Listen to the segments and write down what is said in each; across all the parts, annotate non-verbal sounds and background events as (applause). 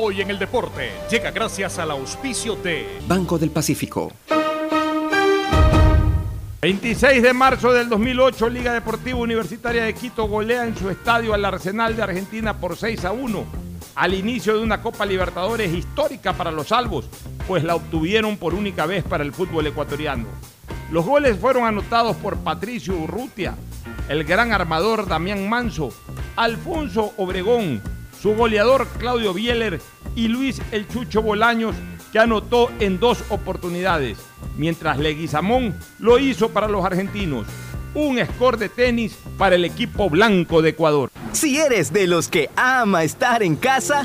Hoy en el deporte llega gracias al auspicio de Banco del Pacífico. 26 de marzo del 2008, Liga Deportiva Universitaria de Quito golea en su estadio al Arsenal de Argentina por 6 a 1, al inicio de una Copa Libertadores histórica para los salvos, pues la obtuvieron por única vez para el fútbol ecuatoriano. Los goles fueron anotados por Patricio Urrutia, el gran armador Damián Manso, Alfonso Obregón, su goleador Claudio Bieler y Luis El Chucho Bolaños, que anotó en dos oportunidades, mientras Leguizamón lo hizo para los argentinos. Un score de tenis para el equipo blanco de Ecuador. Si eres de los que ama estar en casa,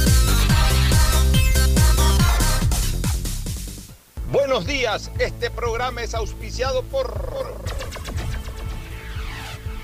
Buenos días, este programa es auspiciado por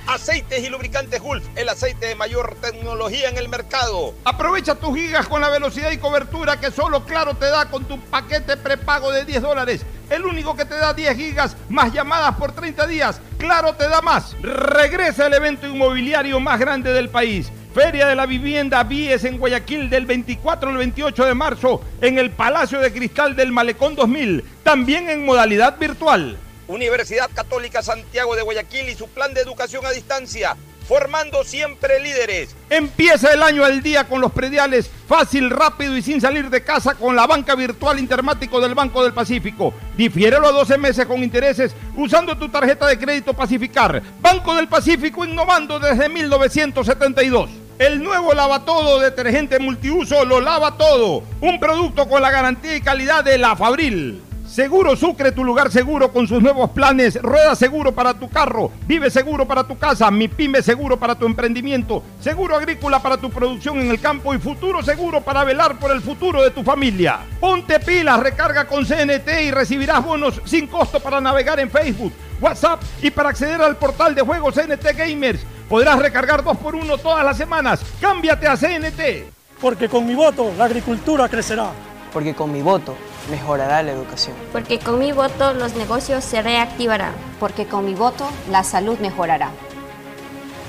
Aceites y lubricantes Gulf, el aceite de mayor tecnología en el mercado. Aprovecha tus gigas con la velocidad y cobertura que solo Claro te da con tu paquete prepago de 10 dólares. El único que te da 10 gigas más llamadas por 30 días. Claro te da más. Regresa el evento inmobiliario más grande del país. Feria de la Vivienda Vies en Guayaquil del 24 al 28 de marzo en el Palacio de Cristal del Malecón 2000, también en modalidad virtual. Universidad Católica Santiago de Guayaquil y su plan de educación a distancia, formando siempre líderes. Empieza el año al día con los prediales, fácil, rápido y sin salir de casa con la banca virtual intermático del Banco del Pacífico. Difiérelo a 12 meses con intereses usando tu tarjeta de crédito Pacificar. Banco del Pacífico innovando desde 1972. El nuevo lava todo detergente multiuso lo lava todo. Un producto con la garantía y calidad de la Fabril. Seguro Sucre, tu lugar seguro con sus nuevos planes. Rueda seguro para tu carro, vive seguro para tu casa, mi pyme seguro para tu emprendimiento, seguro agrícola para tu producción en el campo y futuro seguro para velar por el futuro de tu familia. Ponte pilas, recarga con CNT y recibirás bonos sin costo para navegar en Facebook, WhatsApp y para acceder al portal de juegos CNT Gamers. Podrás recargar dos por uno todas las semanas. Cámbiate a CNT. Porque con mi voto la agricultura crecerá. Porque con mi voto mejorará la educación. Porque con mi voto los negocios se reactivarán. Porque con mi voto la salud mejorará.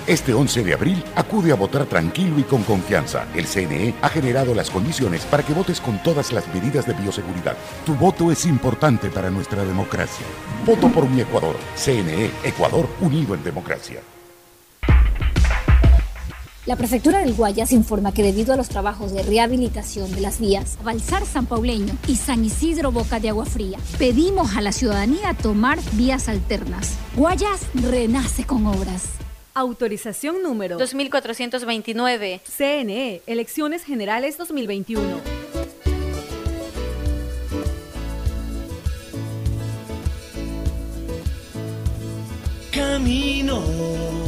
Este 11 de abril acude a votar tranquilo y con confianza. El CNE ha generado las condiciones para que votes con todas las medidas de bioseguridad. Tu voto es importante para nuestra democracia. Voto por mi Ecuador. CNE, Ecuador unido en democracia. La prefectura del Guayas informa que debido a los trabajos de rehabilitación de las vías Balsar San Pauleño y San Isidro Boca de Agua Fría, pedimos a la ciudadanía tomar vías alternas. Guayas renace con obras. Autorización número 2429. CNE, Elecciones Generales 2021. Camino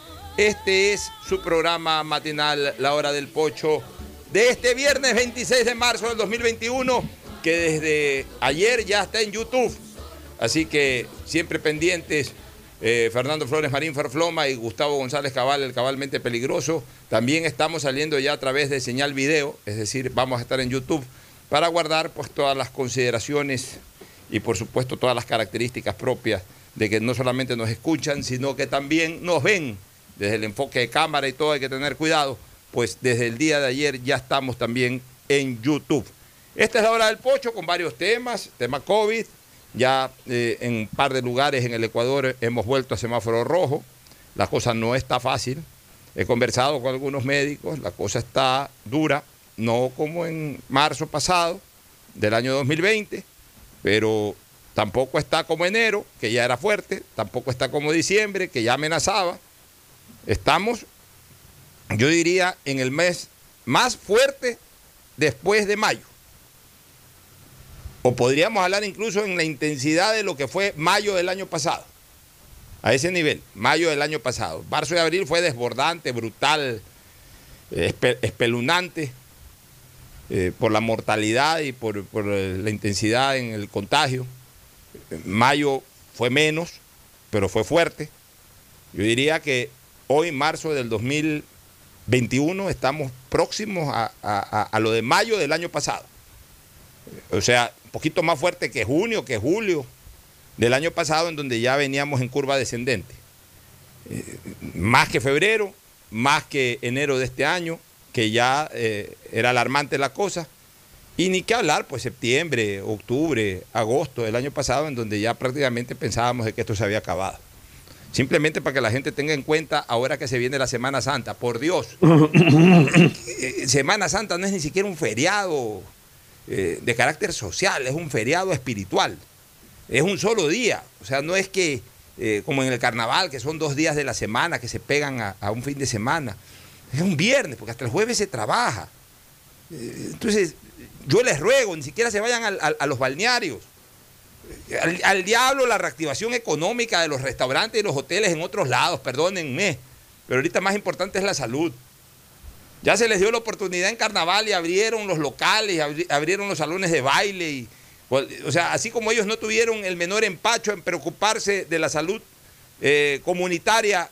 Este es su programa matinal, La Hora del Pocho, de este viernes 26 de marzo del 2021, que desde ayer ya está en YouTube. Así que siempre pendientes, eh, Fernando Flores Marín Farfloma y Gustavo González Cabal, el cabalmente peligroso. También estamos saliendo ya a través de señal video, es decir, vamos a estar en YouTube para guardar pues todas las consideraciones y por supuesto todas las características propias de que no solamente nos escuchan, sino que también nos ven desde el enfoque de cámara y todo, hay que tener cuidado, pues desde el día de ayer ya estamos también en YouTube. Esta es la hora del pocho con varios temas, tema COVID, ya eh, en un par de lugares en el Ecuador hemos vuelto a semáforo rojo, la cosa no está fácil, he conversado con algunos médicos, la cosa está dura, no como en marzo pasado del año 2020, pero tampoco está como enero, que ya era fuerte, tampoco está como diciembre, que ya amenazaba. Estamos, yo diría, en el mes más fuerte después de mayo. O podríamos hablar incluso en la intensidad de lo que fue mayo del año pasado. A ese nivel, mayo del año pasado. Marzo y abril fue desbordante, brutal, espelunante eh, por la mortalidad y por, por la intensidad en el contagio. Mayo fue menos, pero fue fuerte. Yo diría que hoy, marzo del 2021, estamos próximos a, lo de mayo del año pasado. O sea, un poquito más fuerte que junio, que julio del año pasado, en donde ya veníamos en curva descendente. Eh, más que febrero, más que enero de este año, que ya eh, era alarmante la cosa. Y ni que hablar, pues septiembre, octubre, agosto del año pasado, en donde ya prácticamente pensábamos de que esto se había acabado. Simplemente para que la gente tenga en cuenta ahora que se viene la Semana Santa, por Dios. (coughs) Eh, Semana Santa no es ni siquiera un feriado eh, de carácter social, es un feriado espiritual. Es un solo día. O sea, no es que, eh, como en el carnaval, que son dos días de la semana que se pegan a, a un fin de semana. Es un viernes, porque hasta el jueves se trabaja. Entonces, yo les ruego, ni siquiera se vayan a los balnearios. Al, al, diablo la reactivación económica de los restaurantes y los hoteles en otros lados, perdónenme. Pero ahorita más importante es la salud. Ya se les dio la oportunidad en carnaval y abrieron los locales, abri, abrieron los salones de baile. Y, o sea, así como ellos no tuvieron el menor empacho en preocuparse de la salud eh, comunitaria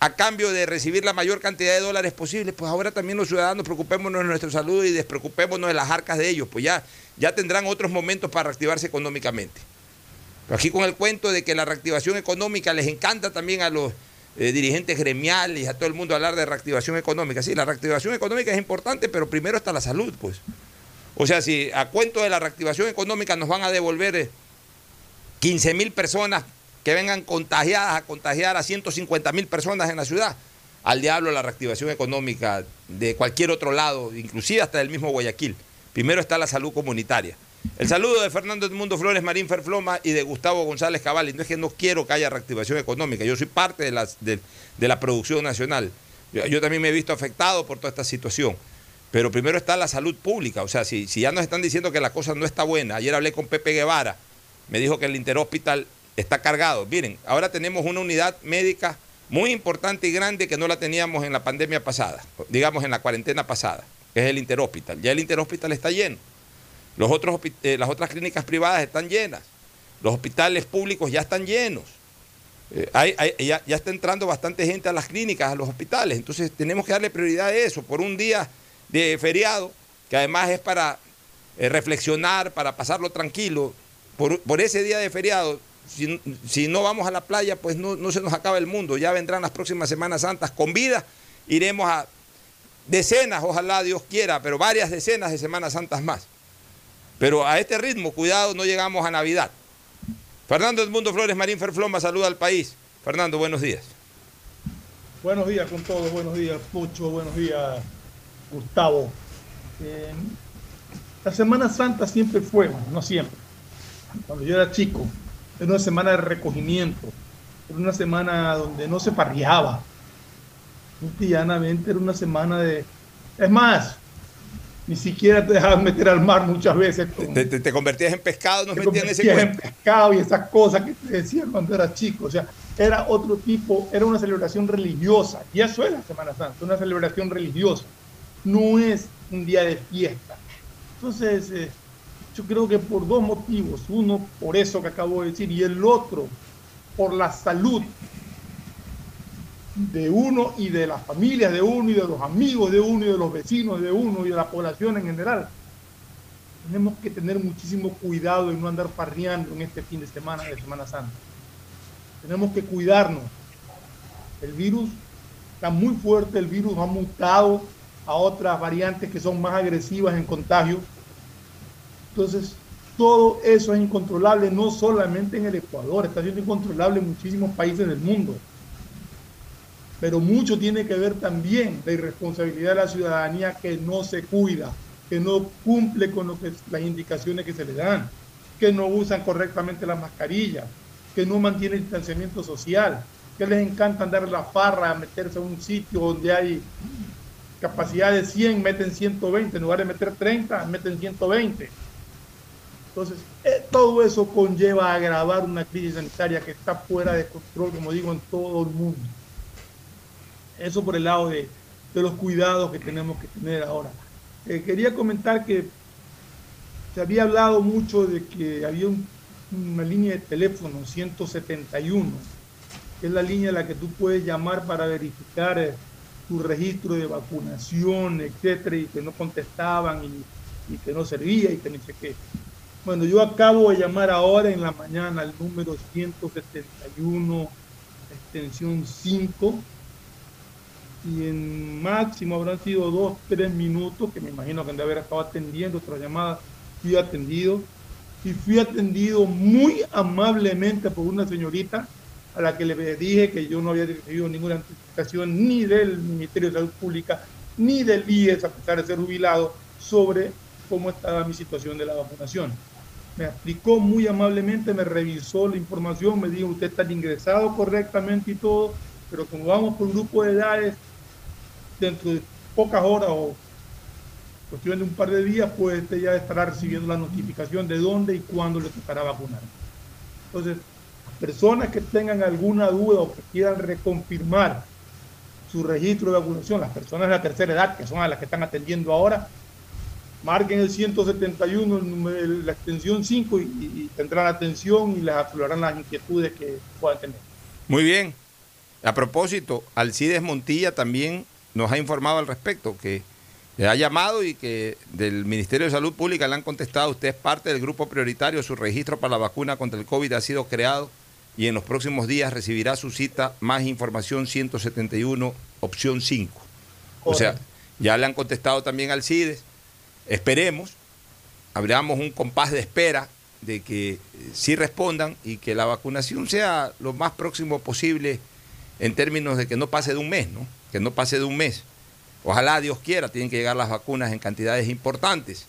a cambio de recibir la mayor cantidad de dólares posible, pues ahora también los ciudadanos preocupémonos de nuestra salud y despreocupémonos de las arcas de ellos, pues ya, ya tendrán otros momentos para reactivarse económicamente. Pero aquí con el cuento de que la reactivación económica les encanta también a los eh, dirigentes gremiales y a todo el mundo hablar de reactivación económica. Sí, la reactivación económica es importante, pero primero está la salud, pues. O sea, si a cuento de la reactivación económica nos van a devolver eh, 15 mil personas que vengan contagiadas a contagiar a 150 mil personas en la ciudad. Al diablo la reactivación económica de cualquier otro lado, inclusive hasta del mismo Guayaquil. Primero está la salud comunitaria. El saludo de Fernando Edmundo Flores Marín Ferfloma y de Gustavo González Cabal. No es que no quiero que haya reactivación económica, yo soy parte de, de, la producción nacional. Yo, yo, también me he visto afectado por toda esta situación. Pero primero está la salud pública. O sea, si, si ya nos están diciendo que la cosa no está buena, ayer hablé con Pepe Guevara, me dijo que el Interhospital está cargado. Miren, ahora tenemos una unidad médica muy importante y grande que no la teníamos en la pandemia pasada, digamos en la cuarentena pasada, que es el Interhospital. Ya el Interhospital está lleno. Los otros, eh, las otras clínicas privadas están llenas. Los hospitales públicos ya están llenos. Eh, ya, ya, está entrando bastante gente a las clínicas, a los hospitales. Entonces tenemos que darle prioridad a eso por un día de feriado, que además es para eh, reflexionar, para pasarlo tranquilo. Por, por ese día de feriado si, no vamos a la playa, pues no, no, se nos acaba el mundo. Ya vendrán las próximas Semanas Santas con vida. Iremos a decenas, ojalá Dios quiera, pero varias decenas de Semanas Santas más. Pero a este ritmo, cuidado, no llegamos a Navidad. Fernando Edmundo Flores Marín Ferfloma saluda al país. Fernando, buenos días. Buenos días con todos, buenos días Pucho, buenos días Gustavo. Eh, la Semana Santa siempre fue, no siempre. Cuando yo era chico, era una semana de recogimiento, era una semana donde no se parriaba. Llanamente era una semana de... Es más, ni siquiera te dejaban meter al mar muchas veces. Te, te, te, convertías en pescado, nos te metían en ese convertías en pescado y esas cosas que te decían cuando eras chico. O sea, era otro tipo, era una celebración religiosa. Y eso es la Semana Santa, una celebración religiosa. No es un día de fiesta. Entonces, eh, yo creo que por dos motivos. Uno, por eso que acabo de decir, y el otro, por la salud de uno y de las familias de uno y de los amigos de uno y de los vecinos de uno y de la población en general. Tenemos que tener muchísimo cuidado y no andar parreando en este fin de semana de Semana Santa. Tenemos que cuidarnos. El virus está muy fuerte, el virus ha mutado a otras variantes que son más agresivas en contagio. Entonces, todo eso es incontrolable, no solamente en el Ecuador, está siendo incontrolable en muchísimos países del mundo pero mucho tiene que ver también la irresponsabilidad de la ciudadanía que no se cuida, que no cumple con lo que, las indicaciones que se le dan, que no usan correctamente las mascarillas, que no mantiene distanciamiento social, que les encanta andar la farra, meterse a un sitio donde hay capacidad de 100, meten 120, en lugar de meter 30, meten 120. Entonces, eh, todo eso conlleva a agravar una crisis sanitaria que está fuera de control, como digo, en todo el mundo. Eso por el lado de, de los cuidados que tenemos que tener ahora. Eh, quería comentar que se había hablado mucho de que había un, una línea de teléfono 171, que es la línea a la que tú puedes llamar para verificar eh, tu registro de vacunación, etcétera, y que no contestaban y, y que no servía y que ni sé qué. Bueno, yo acabo de llamar ahora en la mañana al número 171, extensión 5, y en máximo habrán sido dos, tres minutos, que me imagino que han de haber estado atendiendo otra llamada, fui atendido, y fui atendido muy amablemente por una señorita a la que le dije que yo no había recibido ninguna notificación ni del Ministerio de Salud Pública, ni del IES, a pesar de ser jubilado, sobre cómo estaba mi situación de la vacunación. Me explicó muy amablemente, me revisó la información, me dijo, usted está ingresado correctamente y todo, pero como vamos por grupo de edades, dentro de pocas horas o cuestión de un par de días, pues usted ya estará recibiendo la notificación de dónde y cuándo le tocará vacunar. Entonces, personas que tengan alguna duda o que quieran reconfirmar su registro de vacunación, las personas de la tercera edad, que son a las que están atendiendo ahora, marquen el 171, el número, la extensión 5 y, y tendrán atención y les aflorarán las inquietudes que puedan tener. Muy bien. A propósito, Alcides Montilla también nos ha informado al respecto, que le ha llamado y que del Ministerio de Salud Pública le han contestado, usted es parte del grupo prioritario, su registro para la vacuna contra el COVID ha sido creado y en los próximos días recibirá su cita, más información 171, opción 5. O sea, ya le han contestado también al CIDES, esperemos, abramos un compás de espera de que sí respondan y que la vacunación sea lo más próximo posible en términos de que no pase de un mes, ¿no? Que no pase de un mes. Ojalá Dios quiera, tienen que llegar las vacunas en cantidades importantes.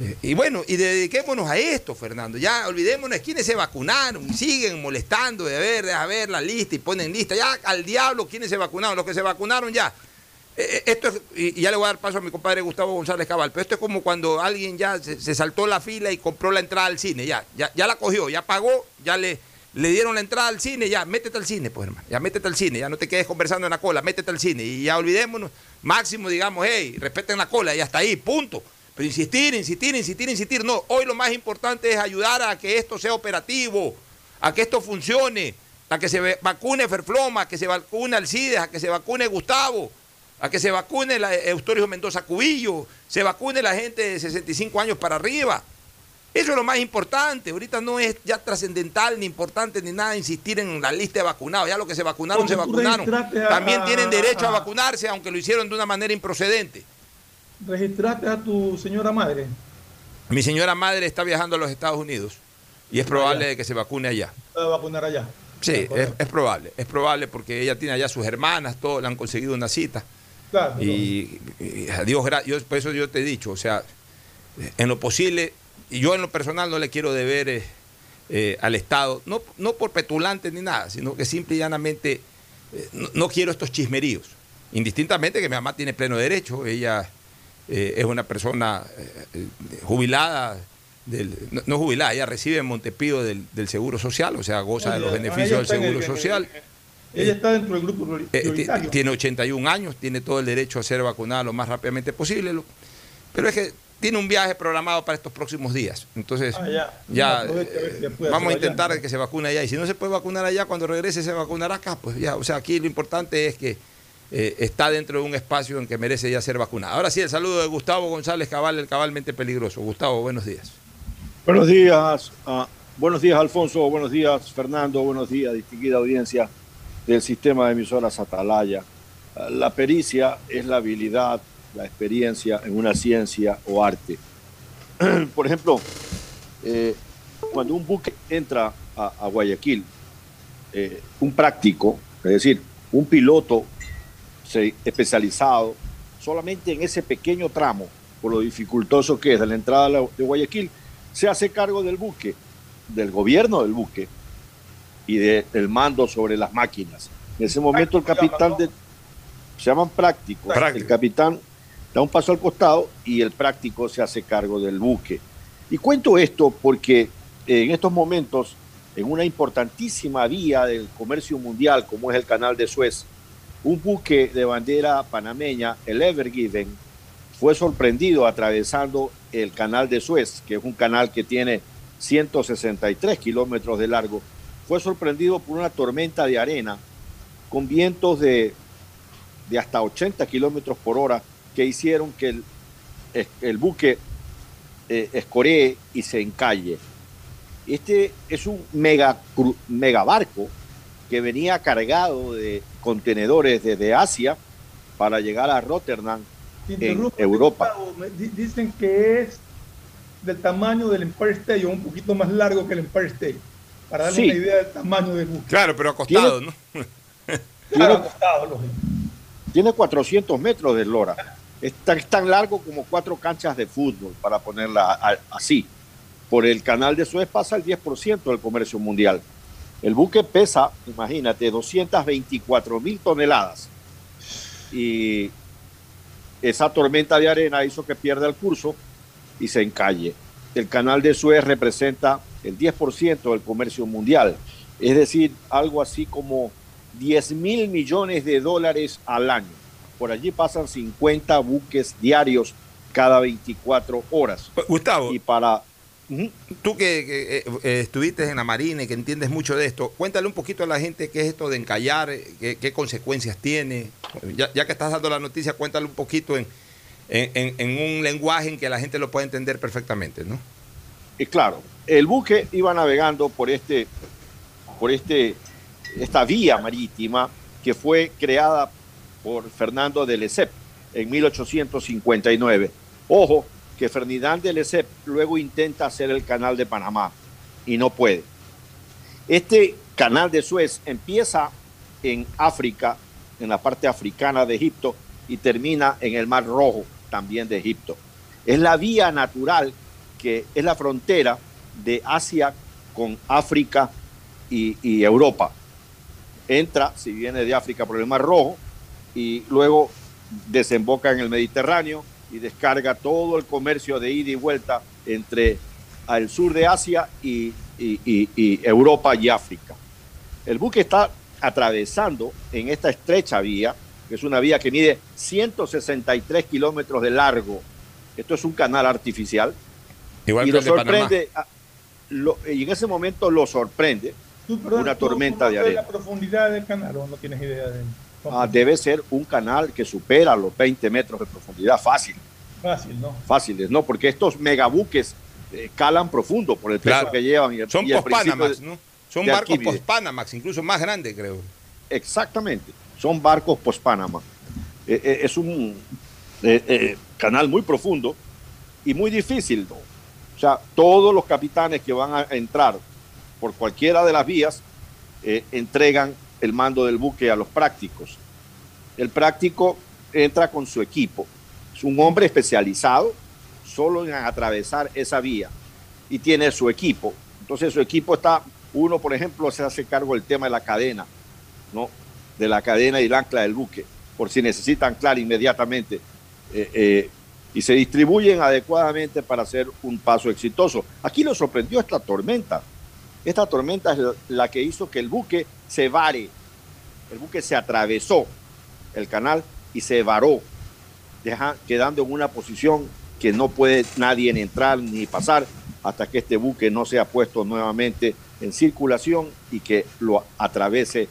Eh, y bueno, y dediquémonos a esto, Fernando. Ya olvidémonos quiénes se vacunaron siguen molestando de ver, a ver la lista y ponen lista. Ya al diablo quiénes se vacunaron, los que se vacunaron ya. Eh, esto es, y ya le voy a dar paso a mi compadre Gustavo González Cabal, pero esto es como cuando alguien ya se, se saltó la fila y compró la entrada al cine, ya, ya, ya la cogió, ya pagó, ya le, le dieron la entrada al cine, ya, métete al cine, pues hermano, ya métete al cine, ya no te quedes conversando en la cola, métete al cine y ya olvidémonos, máximo digamos, hey, respeten la cola y hasta ahí, punto. Pero insistir, insistir, insistir, insistir, no, hoy lo más importante es ayudar a que esto sea operativo, a que esto funcione, a que se vacune Ferfloma, a que se vacune Alcides, a que se vacune Gustavo, a que se vacune la Eustorio Mendoza Cubillo, se vacune la gente de 65 años para arriba. Eso es lo más importante. Ahorita no es ya trascendental ni importante ni nada insistir en la lista de vacunados. Ya los que se vacunaron, se vacunaron. a- También tienen derecho a a- vacunarse, aunque lo hicieron de una manera improcedente. ¿Registraste a tu señora madre? Mi señora madre está viajando a los Estados Unidos y es probable Allá. de que se vacune allá. ¿Va a vacunar allá? Sí, es, es probable. Es probable porque ella tiene allá sus hermanas, todos le han conseguido una cita. Claro. Y, y a Dios gra- yo, por eso yo te he dicho, o sea, en lo posible, y yo en lo personal no le quiero deber eh, eh, al Estado, no, no por petulante ni nada, sino que simple y llanamente eh, no, no quiero estos chismeríos. Indistintamente que mi mamá tiene pleno derecho, ella es una persona jubilada, del- no, no jubilada, ella recibe en Montepido del, del Seguro Social, o sea, goza de los beneficios del el- Seguro el- Social. Ella está dentro del grupo Eh, prioritario. tiene 81 años, tiene todo el derecho a ser vacunada lo más rápidamente posible. lo- Pero es que tiene un viaje programado para estos próximos días. Entonces, Ah, ya. vamos a allá. intentar que se vacune allá. Y si no se puede vacunar allá, cuando regrese se vacunará acá. Pues ya, o sea, aquí lo importante es que eh, está dentro de un espacio en que merece ya ser vacunada. Ahora sí, el saludo de Gustavo González Cabal, el cabalmente peligroso. Gustavo, buenos días. Buenos días, ah, buenos días Alfonso, buenos días Fernando, buenos días distinguida audiencia del sistema de emisoras Atalaya. La pericia es la habilidad, la experiencia en una ciencia o arte. (clears throat) Por ejemplo, eh, cuando un buque entra a, Guayaquil, eh, un práctico, es decir, un piloto especializado solamente en ese pequeño tramo, por lo dificultoso que es de la entrada de Guayaquil, se hace cargo del buque, del gobierno del buque y de- del mando sobre las máquinas. En ese momento el capitán de, se llaman prácticos, el capitán da un paso al costado y el práctico se hace cargo del buque. Y cuento esto porque en estos momentos, en una importantísima vía del comercio mundial como es el canal de Suez, un buque de bandera panameña, el Ever Given, fue sorprendido atravesando el canal de Suez, que es un canal que tiene 163 kilómetros de largo. Fue sorprendido por una tormenta de arena con vientos de, de hasta 80 kilómetros por hora que hicieron que el, el buque eh, escoree y se encalle. Este es un mega, mega barco que venía cargado de contenedores desde Asia para llegar a Rotterdam Te en Europa. Dicen que es del tamaño del Empire State o un poquito más largo que el Empire State. Para darle Sí. una idea del tamaño del buque. Claro, pero acostado, ¿no? (laughs) Claro, acostado, lógico. Tiene 400 metros de lora. Es tan, es tan largo como cuatro canchas de fútbol, para ponerla a- así. Por el canal de Suez pasa el 10% del comercio mundial. El buque pesa, imagínate, 224 mil toneladas. Y esa tormenta de arena hizo que pierda el curso y se encalle. El canal de Suez representa el 10% del comercio mundial, es decir, algo así como 10 mil millones de dólares al año. Por allí pasan 50 buques diarios cada 24 horas. Gustavo. Y para... Tú que, que, eh, eh, estuviste en la Marina y que entiendes mucho de esto, cuéntale un poquito a la gente qué es esto de encallar, eh, qué, qué consecuencias tiene. Ya, ya que estás dando la noticia, cuéntale un poquito en, en- en- en un lenguaje en que la gente lo pueda entender perfectamente, ¿no? Y claro, el buque iba navegando por este, por este, esta vía marítima que fue creada por Fernando de Lesseps en 1859. Ojo, que Ferdinand de Lesseps luego intenta hacer el canal de Panamá y no puede. Este canal de Suez empieza en África, en la parte africana de Egipto, y termina en el Mar Rojo, también de Egipto. Es la vía natural que es la frontera de Asia con África y, y Europa. Entra, si viene de África, por el Mar Rojo, y luego desemboca en el Mediterráneo y descarga todo el comercio de ida y vuelta entre el sur de Asia y, y- y- y Europa y África. El buque está atravesando en esta estrecha vía, que es una vía que mide 163 kilómetros de largo. Esto es un canal artificial. Igual y que lo el de Panamá. sorprende, lo- y en ese momento lo sorprende Tú, perdón, una ¿tú- tú tormenta no de arena. la profundidad del canal o no tienes idea de Ah, debe ser un canal que supera los 20 metros de profundidad fácil, Fácil, ¿no? fáciles, ¿no? Porque estos megabuques eh, calan profundo por el peso Claro. que llevan. Y el, Son y post-Panamax, ¿no? Son barcos post-Panamax, incluso más grandes, creo. Exactamente, son barcos post-Panamá. Eh, eh, es un eh, eh, canal muy profundo y muy difícil, ¿no? O sea, todos los capitanes que van a entrar por cualquiera de las vías eh, entregan el mando del buque a los prácticos. El práctico entra con su equipo. Es un hombre especializado solo en atravesar esa vía y tiene su equipo. Entonces su equipo está, uno por ejemplo se hace cargo del tema de la cadena, ¿no? De la cadena y el ancla del buque, por si necesitan anclar inmediatamente. Eh, eh, y se distribuyen adecuadamente para hacer un paso exitoso. Aquí lo sorprendió esta tormenta. Esta tormenta es la que hizo que el buque se vare. El buque se atravesó el canal y se varó, deja, quedando en una posición que no puede nadie entrar ni pasar hasta que este buque no sea puesto nuevamente en circulación y que lo atravese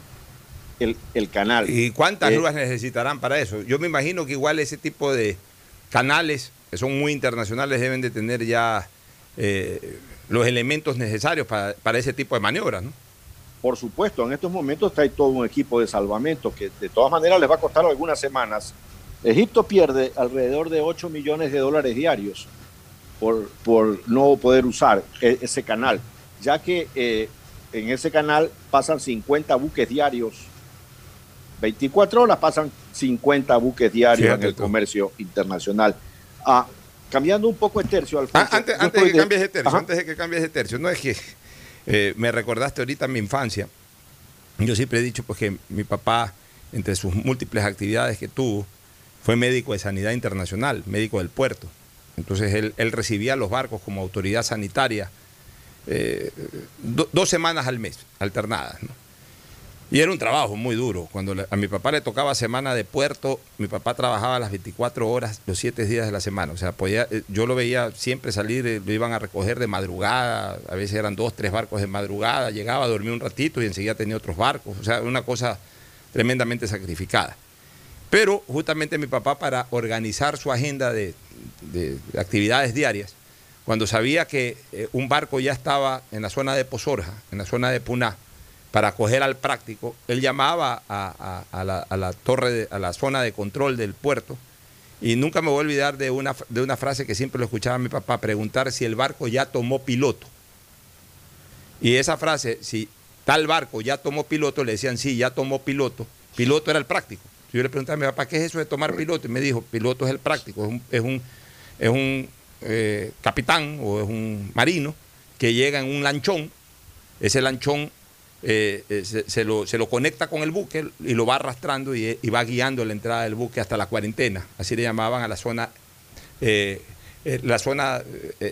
el, el canal. ¿Y cuántas Eh, grúas necesitarán para eso? Yo me imagino que igual ese tipo de canales, que son muy internacionales, deben de tener ya eh, los elementos necesarios para, para ese tipo de maniobras, ¿no? Por supuesto, en estos momentos ahí todo un equipo de salvamento que de todas maneras les va a costar algunas semanas. Egipto pierde alrededor de 8 millones de dólares diarios por, por no poder usar e- ese canal, ya que eh, en ese canal pasan 50 buques diarios. 24 horas pasan 50 buques diarios Fíjate en el comercio internacional. Ah, cambiando un poco el tercio, Alfonso. Ah, antes, de que cambies de tercio, antes de que cambies de tercio, no es que eh, me recordaste ahorita mi infancia. Yo siempre he dicho pues, que mi papá, entre sus múltiples actividades que tuvo, fue médico de sanidad internacional, médico del puerto. Entonces él, él recibía los barcos como autoridad sanitaria eh, do- dos semanas al mes, alternadas. ¿no? Y era un trabajo muy duro. Cuando a mi papá le tocaba semana de puerto, mi papá trabajaba las 24 horas, los 7 días de la semana. O sea, podía, eh, yo lo veía siempre salir, eh, lo iban a recoger de madrugada, a veces eran dos, tres barcos de madrugada, llegaba a dormir un ratito y enseguida tenía otros barcos. O sea, una cosa tremendamente sacrificada. Pero justamente mi papá para organizar su agenda de, de actividades diarias, cuando sabía que eh, un barco ya estaba en la zona de Pozorja, en la zona de Puná, para coger al práctico, él llamaba a, a- a la, a la torre, de- a la zona de control del puerto, y nunca me voy a olvidar de una, de una frase que siempre lo escuchaba mi papá, preguntar si el barco ya tomó piloto. Y esa frase, si tal barco ya tomó piloto, le decían, sí, ya tomó piloto. Piloto era el práctico. Yo le preguntaba a mi papá, ¿qué es eso de tomar piloto? Y me dijo, piloto es el práctico, es un, es un, es un eh, capitán o es un marino que llega en un lanchón, ese lanchón eh, eh, se, lo, se lo conecta con el buque y lo va arrastrando y, va guiando la entrada del buque hasta la cuarentena. Así le llamaban a la zona, eh, la zona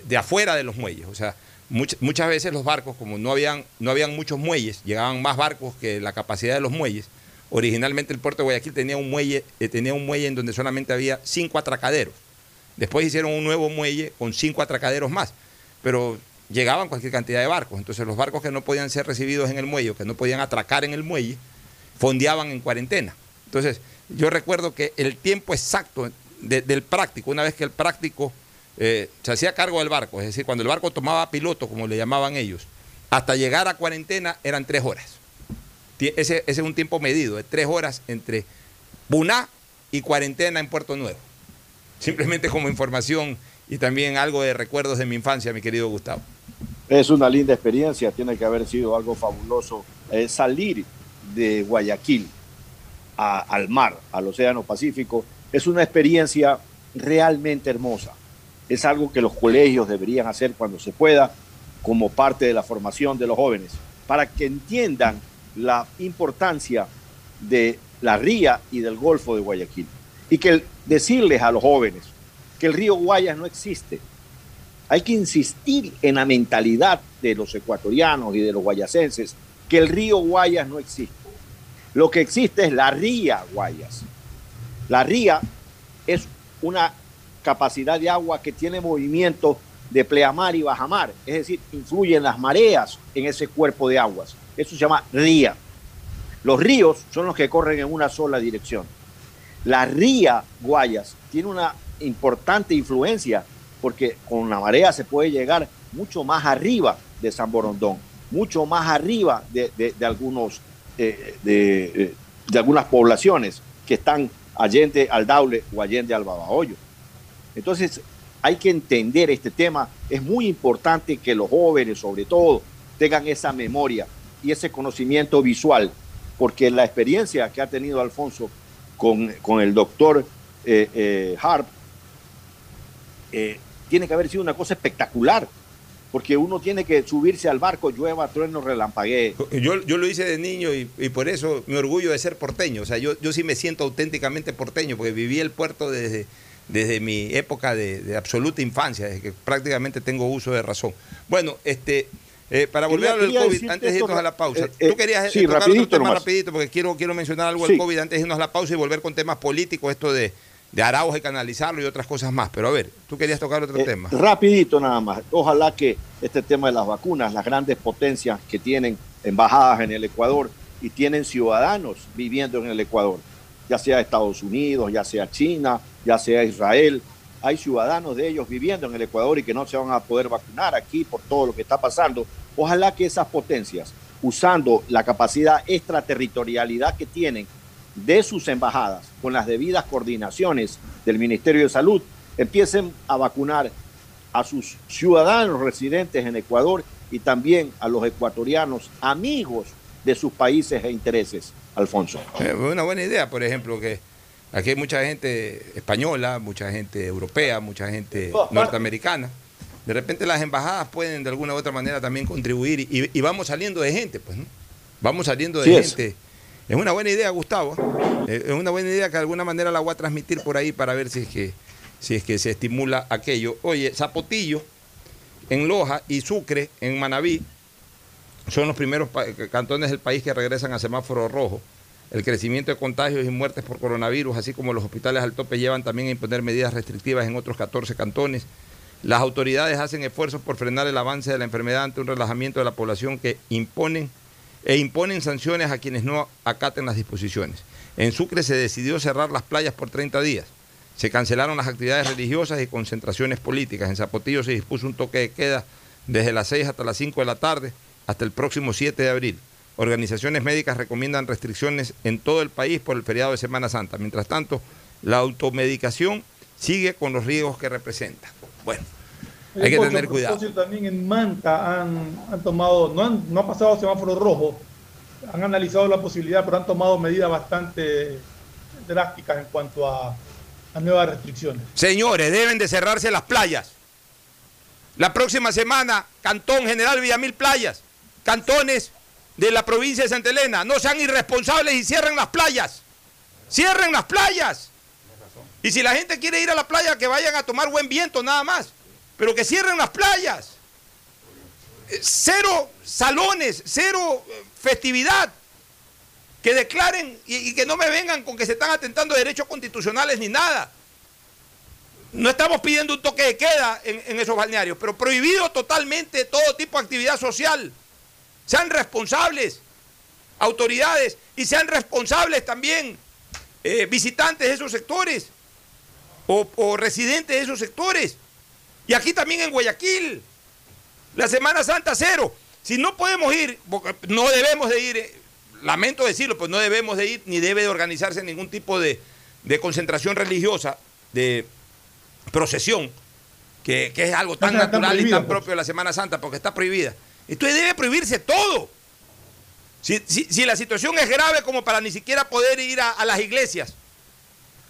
de afuera de los muelles. O sea, much- muchas veces los barcos, como no habían, no habían muchos muelles, llegaban más barcos que la capacidad de los muelles. Originalmente el puerto de Guayaquil tenía un muelle, tenía un muelle en donde solamente había cinco atracaderos. Después hicieron un nuevo muelle con cinco atracaderos más. Pero llegaban cualquier cantidad de barcos. Entonces los barcos que no podían ser recibidos en el muelle, que no podían atracar en el muelle, fondeaban en cuarentena. Entonces yo recuerdo que el tiempo exacto de- del práctico, una vez que el práctico eh, se hacía cargo del barco, es decir, cuando el barco tomaba piloto, como le llamaban ellos, hasta llegar a cuarentena eran tres horas. Ese, es un tiempo medido, de tres horas entre Puná y cuarentena en Puerto Nuevo. Simplemente como información y también algo de recuerdos de mi infancia, mi querido Gustavo. Es una linda experiencia, tiene que haber sido algo fabuloso eh, salir de Guayaquil al mar, al Océano Pacífico. Es una experiencia realmente hermosa. Es algo que los colegios deberían hacer cuando se pueda, como parte de la formación de los jóvenes, para que entiendan la importancia de la ría y del Golfo de Guayaquil. Y que decirles a los jóvenes que el río Guayas no existe, hay que insistir en la mentalidad de los ecuatorianos y de los guayacenses que el río Guayas no existe. Lo que existe es la ría Guayas. La ría es una capacidad de agua que tiene movimiento de pleamar y bajamar, es decir, influyen las mareas en ese cuerpo de aguas. Eso se llama ría. Los ríos son los que corren en una sola dirección. La ría Guayas tiene una importante influencia porque con la marea se puede llegar mucho más arriba de San Borondón, mucho más arriba de, de- algunos, eh, eh, de algunas poblaciones que están allende al Daule o allende al Babahoyo. Entonces hay que entender este tema. Es muy importante que los jóvenes, sobre todo, tengan esa memoria y ese conocimiento visual, porque la experiencia que ha tenido Alfonso con, con el doctor eh, eh, Harp tiene que haber sido una cosa espectacular, porque uno tiene que subirse al barco, llueva, trueno, relampaguee. Yo, yo lo hice de niño y, y por eso me orgullo de ser porteño. O sea, yo, yo sí me siento auténticamente porteño, porque viví el puerto desde, desde mi época de, de absoluta infancia, desde que prácticamente tengo uso de razón. Bueno, este... eh, para volver Quería- a lo del quería COVID, antes de irnos a la pausa, eh, eh, tú querías sí, tocar rapidito otro tema rapidito, porque quiero, quiero mencionar algo Sí. del COVID antes de irnos a la pausa y volver con temas políticos, esto de, de Arauz hay que analizarlo y otras cosas más. Pero a ver, tú querías tocar otro Eh, tema. Rapidito nada más. Ojalá que este tema de las vacunas, las grandes potencias que tienen embajadas en el Ecuador y tienen ciudadanos viviendo en el Ecuador, ya sea Estados Unidos, ya sea China, ya sea Israel, hay ciudadanos de ellos viviendo en el Ecuador y que no se van a poder vacunar aquí por todo lo que está pasando. Ojalá que esas potencias, usando la capacidad extraterritorialidad que tienen de sus embajadas, con las debidas coordinaciones del Ministerio de Salud, empiecen a vacunar a sus ciudadanos residentes en Ecuador y también a los ecuatorianos amigos de sus países e intereses. Alfonso. Eh, una buena idea, por ejemplo, que aquí hay mucha gente española, mucha gente europea, mucha gente norteamericana. De repente las embajadas pueden de alguna u otra manera también contribuir y, y vamos saliendo de gente, pues, ¿no? Vamos saliendo de Sí gente. Es una buena idea, Gustavo. Es una buena idea que de alguna manera la voy a transmitir por ahí para ver si es que, si es que se estimula aquello. Oye, Zapotillo, en Loja y Sucre, en Manabí, son los primeros cantones del país que regresan a semáforo rojo. El crecimiento de contagios y muertes por coronavirus, así como los hospitales al tope, llevan también a imponer medidas restrictivas en otros 14 cantones. Las autoridades hacen esfuerzos por frenar el avance de la enfermedad ante un relajamiento de la población que imponen e imponen sanciones a quienes no acaten las disposiciones. En Sucre se decidió cerrar las playas por 30 días. Se cancelaron las actividades religiosas y concentraciones políticas. En Zapotillo se dispuso un toque de queda desde las 6 hasta las 5 de la tarde hasta el próximo 7 de abril. Organizaciones médicas recomiendan restricciones en todo el país por el feriado de Semana Santa. Mientras tanto, la automedicación sigue con los riesgos que representa. Bueno, hay que tener cuidado. También en Manta han, han tomado, no han, no ha pasado semáforo rojo, han analizado la posibilidad, pero han tomado medidas bastante drásticas en cuanto a, a nuevas restricciones. Señores, deben de cerrarse las playas. La próxima semana, Cantón General Villamil Playas, cantones de la provincia de Santa Elena, no sean irresponsables y cierren las playas. Cierren las playas. Y si la gente quiere ir a la playa, que vayan a tomar buen viento nada más. Pero que cierren las playas. Eh, Cero salones, cero eh, festividad. Que declaren y, que no me vengan con que se están atentando derechos constitucionales ni nada. No estamos pidiendo un toque de queda en, en esos balnearios, pero prohibido totalmente todo tipo de actividad social. Sean responsables, autoridades, y sean responsables también eh, visitantes de esos sectores o, o residentes de esos sectores. Y aquí también en Guayaquil, la Semana Santa cero. Si no podemos ir, porque no debemos de ir, eh, lamento decirlo, pues no debemos de ir, ni debe de organizarse ningún tipo de, de concentración religiosa, de procesión, que, que es algo tan natural y tan pues. propio de la Semana Santa, porque está prohibida. Entonces debe prohibirse todo. Si, si- si la situación es grave como para ni siquiera poder ir a, a las iglesias,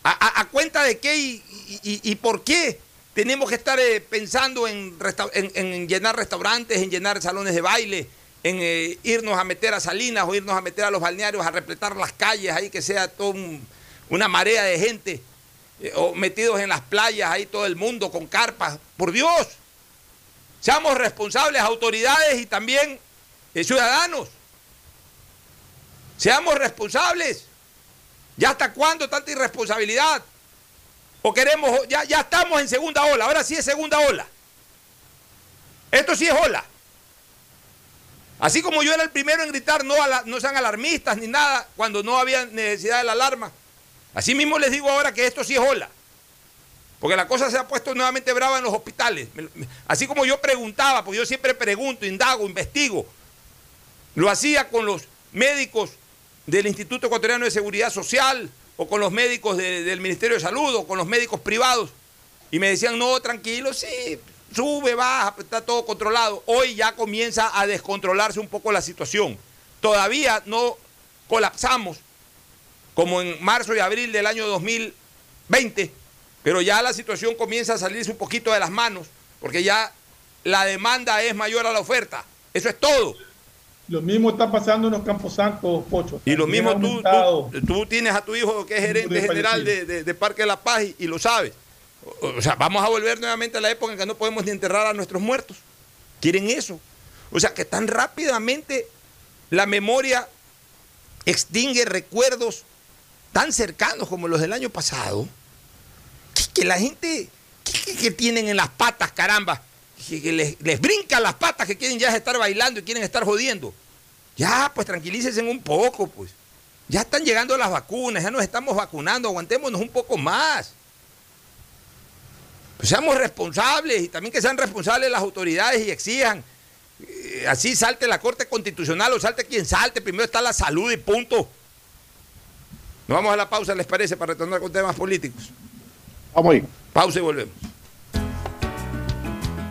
¿a, a- a cuenta de qué y, y- y- y por qué tenemos que estar eh, pensando en, llenar restaurantes, en llenar salones de baile, en eh, irnos a meter a Salinas o irnos a meter a los balnearios, a repletar las calles, ahí que sea toda una marea de gente, eh, o metidos en las playas, ahí todo el mundo con carpas? Por Dios, seamos responsables, autoridades y también ciudadanos. Seamos responsables. ¿Ya hasta cuándo tanta irresponsabilidad? O queremos, ya, ya estamos en segunda ola, ahora sí es segunda ola. Esto sí es ola. Así como yo era el primero en gritar no, no sean alarmistas ni nada cuando no había necesidad de la alarma. Así mismo les digo ahora que esto sí es ola. Porque la cosa se ha puesto nuevamente brava en los hospitales. Así como yo preguntaba, porque yo siempre pregunto, indago, investigo. Lo hacía con los médicos del Instituto Ecuatoriano de Seguridad Social o con los médicos de- del Ministerio de Salud o con los médicos privados. Y me decían, no, tranquilo, sí, sube, baja, está todo controlado. Hoy ya comienza a descontrolarse un poco la situación. Todavía no colapsamos como en marzo y abril del año 2020, pero ya la situación comienza a salirse un poquito de las manos, porque ya la demanda es mayor a la oferta. Eso es todo. Lo mismo está pasando en los Camposantos, Pocho. Y lo mismo tú, tú, tú tienes a tu hijo que es gerente general de, de- de Parque de la Paz y, y lo sabes. O, o sea, vamos a volver nuevamente a la época en que no podemos ni enterrar a nuestros muertos. Quieren eso. O sea, que tan rápidamente la memoria extingue recuerdos tan cercanos como los del año pasado. Que, que la gente, que- que tienen en las patas, caramba? Que, les, les brincan las patas, que quieren ya estar bailando y quieren estar jodiendo. Ya, pues tranquilícense un poco, pues. Ya están llegando las vacunas, ya nos estamos vacunando, aguantémonos un poco más. Pues seamos responsables y también que sean responsables las autoridades y exijan. eh, así salte la Corte Constitucional o salte quien salte, primero está la salud y punto. Nos vamos a la pausa, ¿les parece? Para retornar con temas políticos. Vamos ahí. Pausa y volvemos.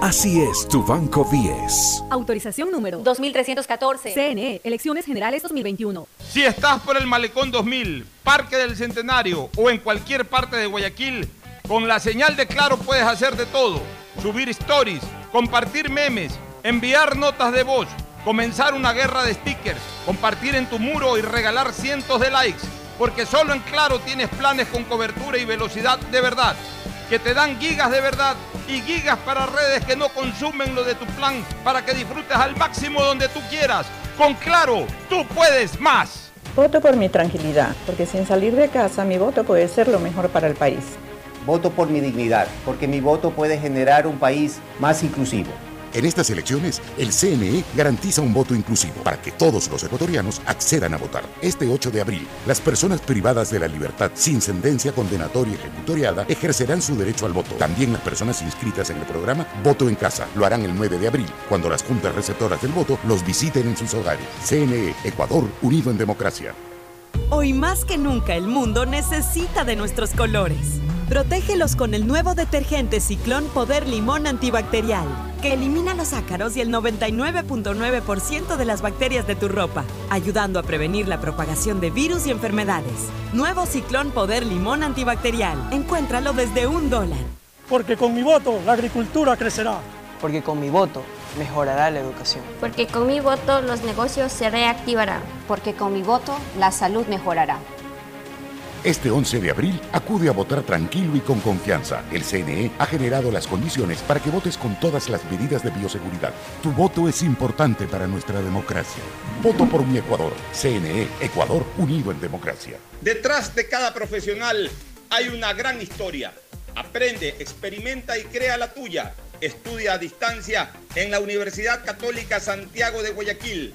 Así es tu Banco 10. Autorización número 2314. CNE, Elecciones Generales 2021. Si estás por el Malecón 2000, Parque del Centenario o en cualquier parte de Guayaquil, con la señal de Claro puedes hacer de todo. Subir stories, compartir memes, enviar notas de voz, comenzar una guerra de stickers, compartir en tu muro y regalar cientos de likes. Porque solo en Claro tienes planes con cobertura y velocidad de verdad. Que te dan gigas de verdad y gigas para redes que no consumen lo de tu plan para que disfrutes al máximo donde tú quieras. Con Claro, tú puedes más. Voto por mi tranquilidad, porque sin salir de casa mi voto puede ser lo mejor para el país. Voto por mi dignidad, porque mi voto puede generar un país más inclusivo. En estas elecciones, el CNE garantiza un voto inclusivo para que todos los ecuatorianos accedan a votar. Este 8 de abril, las personas privadas de la libertad sin sentencia condenatoria ejecutoriada ejercerán su derecho al voto. También las personas inscritas en el programa Voto en Casa lo harán el 9 de abril, cuando las juntas receptoras del voto los visiten en sus hogares. CNE, Ecuador, unido en democracia. Hoy más que nunca el mundo necesita de nuestros colores. Protégelos con el nuevo detergente Ciclón Poder Limón Antibacterial, que elimina los ácaros y el 99.9% de las bacterias de tu ropa, ayudando a prevenir la propagación de virus y enfermedades. Nuevo Ciclón Poder Limón Antibacterial. Encuéntralo desde un dólar. Porque con mi voto la agricultura crecerá. Porque con mi voto mejorará la educación. Porque con mi voto los negocios se reactivarán. Porque con mi voto la salud mejorará. Este 11 de abril, acude a votar tranquilo y con confianza. El CNE ha generado las condiciones para que votes con todas las medidas de bioseguridad. Tu voto es importante para nuestra democracia. Voto por mi Ecuador. CNE, Ecuador, unido en democracia. Detrás de cada profesional hay una gran historia. Aprende, experimenta y crea la tuya. Estudia a distancia en la Universidad Católica Santiago de Guayaquil.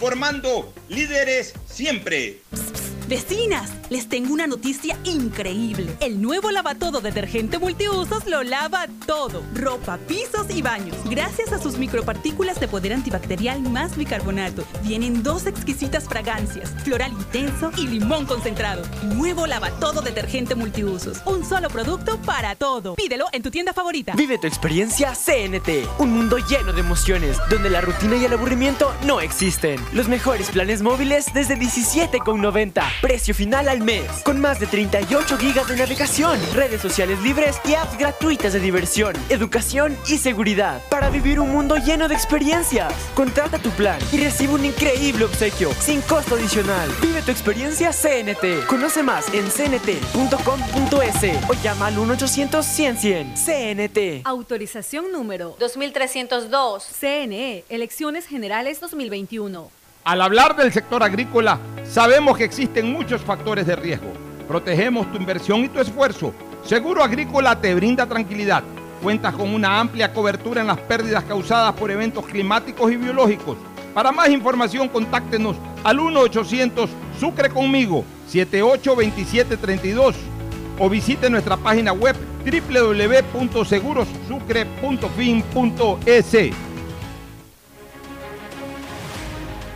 formando líderes siempre. Vecinas, les tengo una noticia increíble. El nuevo lavatodo detergente multiusos lo lava todo. Ropa, pisos y baños. Gracias a sus micropartículas de poder antibacterial más bicarbonato. Vienen dos exquisitas fragancias, floral intenso y limón concentrado. Nuevo lavatodo detergente multiusos. Un solo producto para todo. Pídelo en tu tienda favorita. Vive tu experiencia CNT, un mundo lleno de emociones, donde la rutina y el aburrimiento no existen. Los mejores planes móviles desde 17,90. Precio final al mes, con más de 38 gigas de navegación, redes sociales libres y apps gratuitas de diversión, educación y seguridad, para vivir un mundo lleno de experiencias. Contrata tu plan y recibe un increíble obsequio, sin costo adicional. Vive tu experiencia CNT. Conoce más en cnt.com.es o llama al 1-800-100-100. CNT. Autorización número 2302. CNE, Elecciones Generales 2021. Al hablar del sector agrícola, sabemos que existen muchos factores de riesgo, Protegemos tu inversión y tu esfuerzo. Seguro Agrícola te brinda tranquilidad. Cuentas con una amplia cobertura en las pérdidas causadas por eventos climáticos y biológicos. Para más información, contáctenos al 1-800 Sucre conmigo 782732 o visite nuestra página web www.segurosucre.fin.es.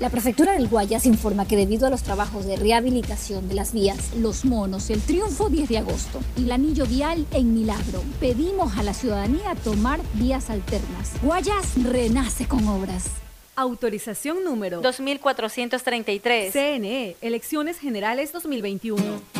La prefectura del Guayas informa que debido a los trabajos de rehabilitación de las vías Los Monos, el Triunfo 10 de agosto y el anillo vial en Milagro, pedimos a la ciudadanía tomar vías alternas. Guayas renace con obras. Autorización número 2433. CNE, Elecciones Generales 2021.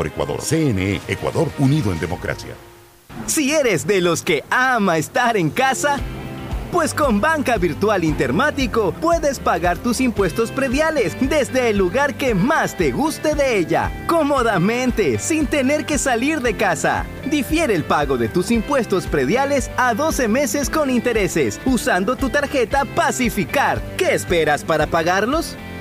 Ecuador. CNE, Ecuador unido en democracia. Si eres de los que ama estar en casa, pues con Banca Virtual Intermático puedes pagar tus impuestos prediales desde el lugar que más te guste de ella, cómodamente, sin tener que salir de casa. Difiere el pago de tus impuestos prediales a 12 meses con intereses, usando tu tarjeta Pacificar. ¿Qué esperas para pagarlos?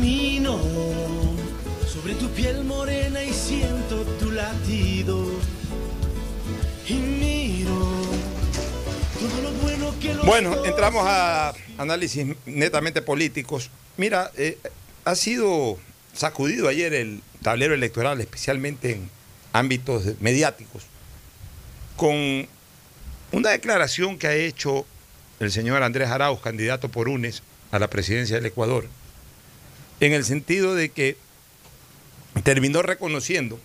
Camino sobre tu piel morena y siento tu latido. Y miro todo lo bueno que entramos a análisis netamente políticos. Mira, eh, ha sido sacudido ayer el tablero electoral, especialmente en ámbitos mediáticos, con una declaración que ha hecho el señor Andrés Arauz, candidato por UNES a la presidencia del Ecuador, en el sentido de que terminó reconociendo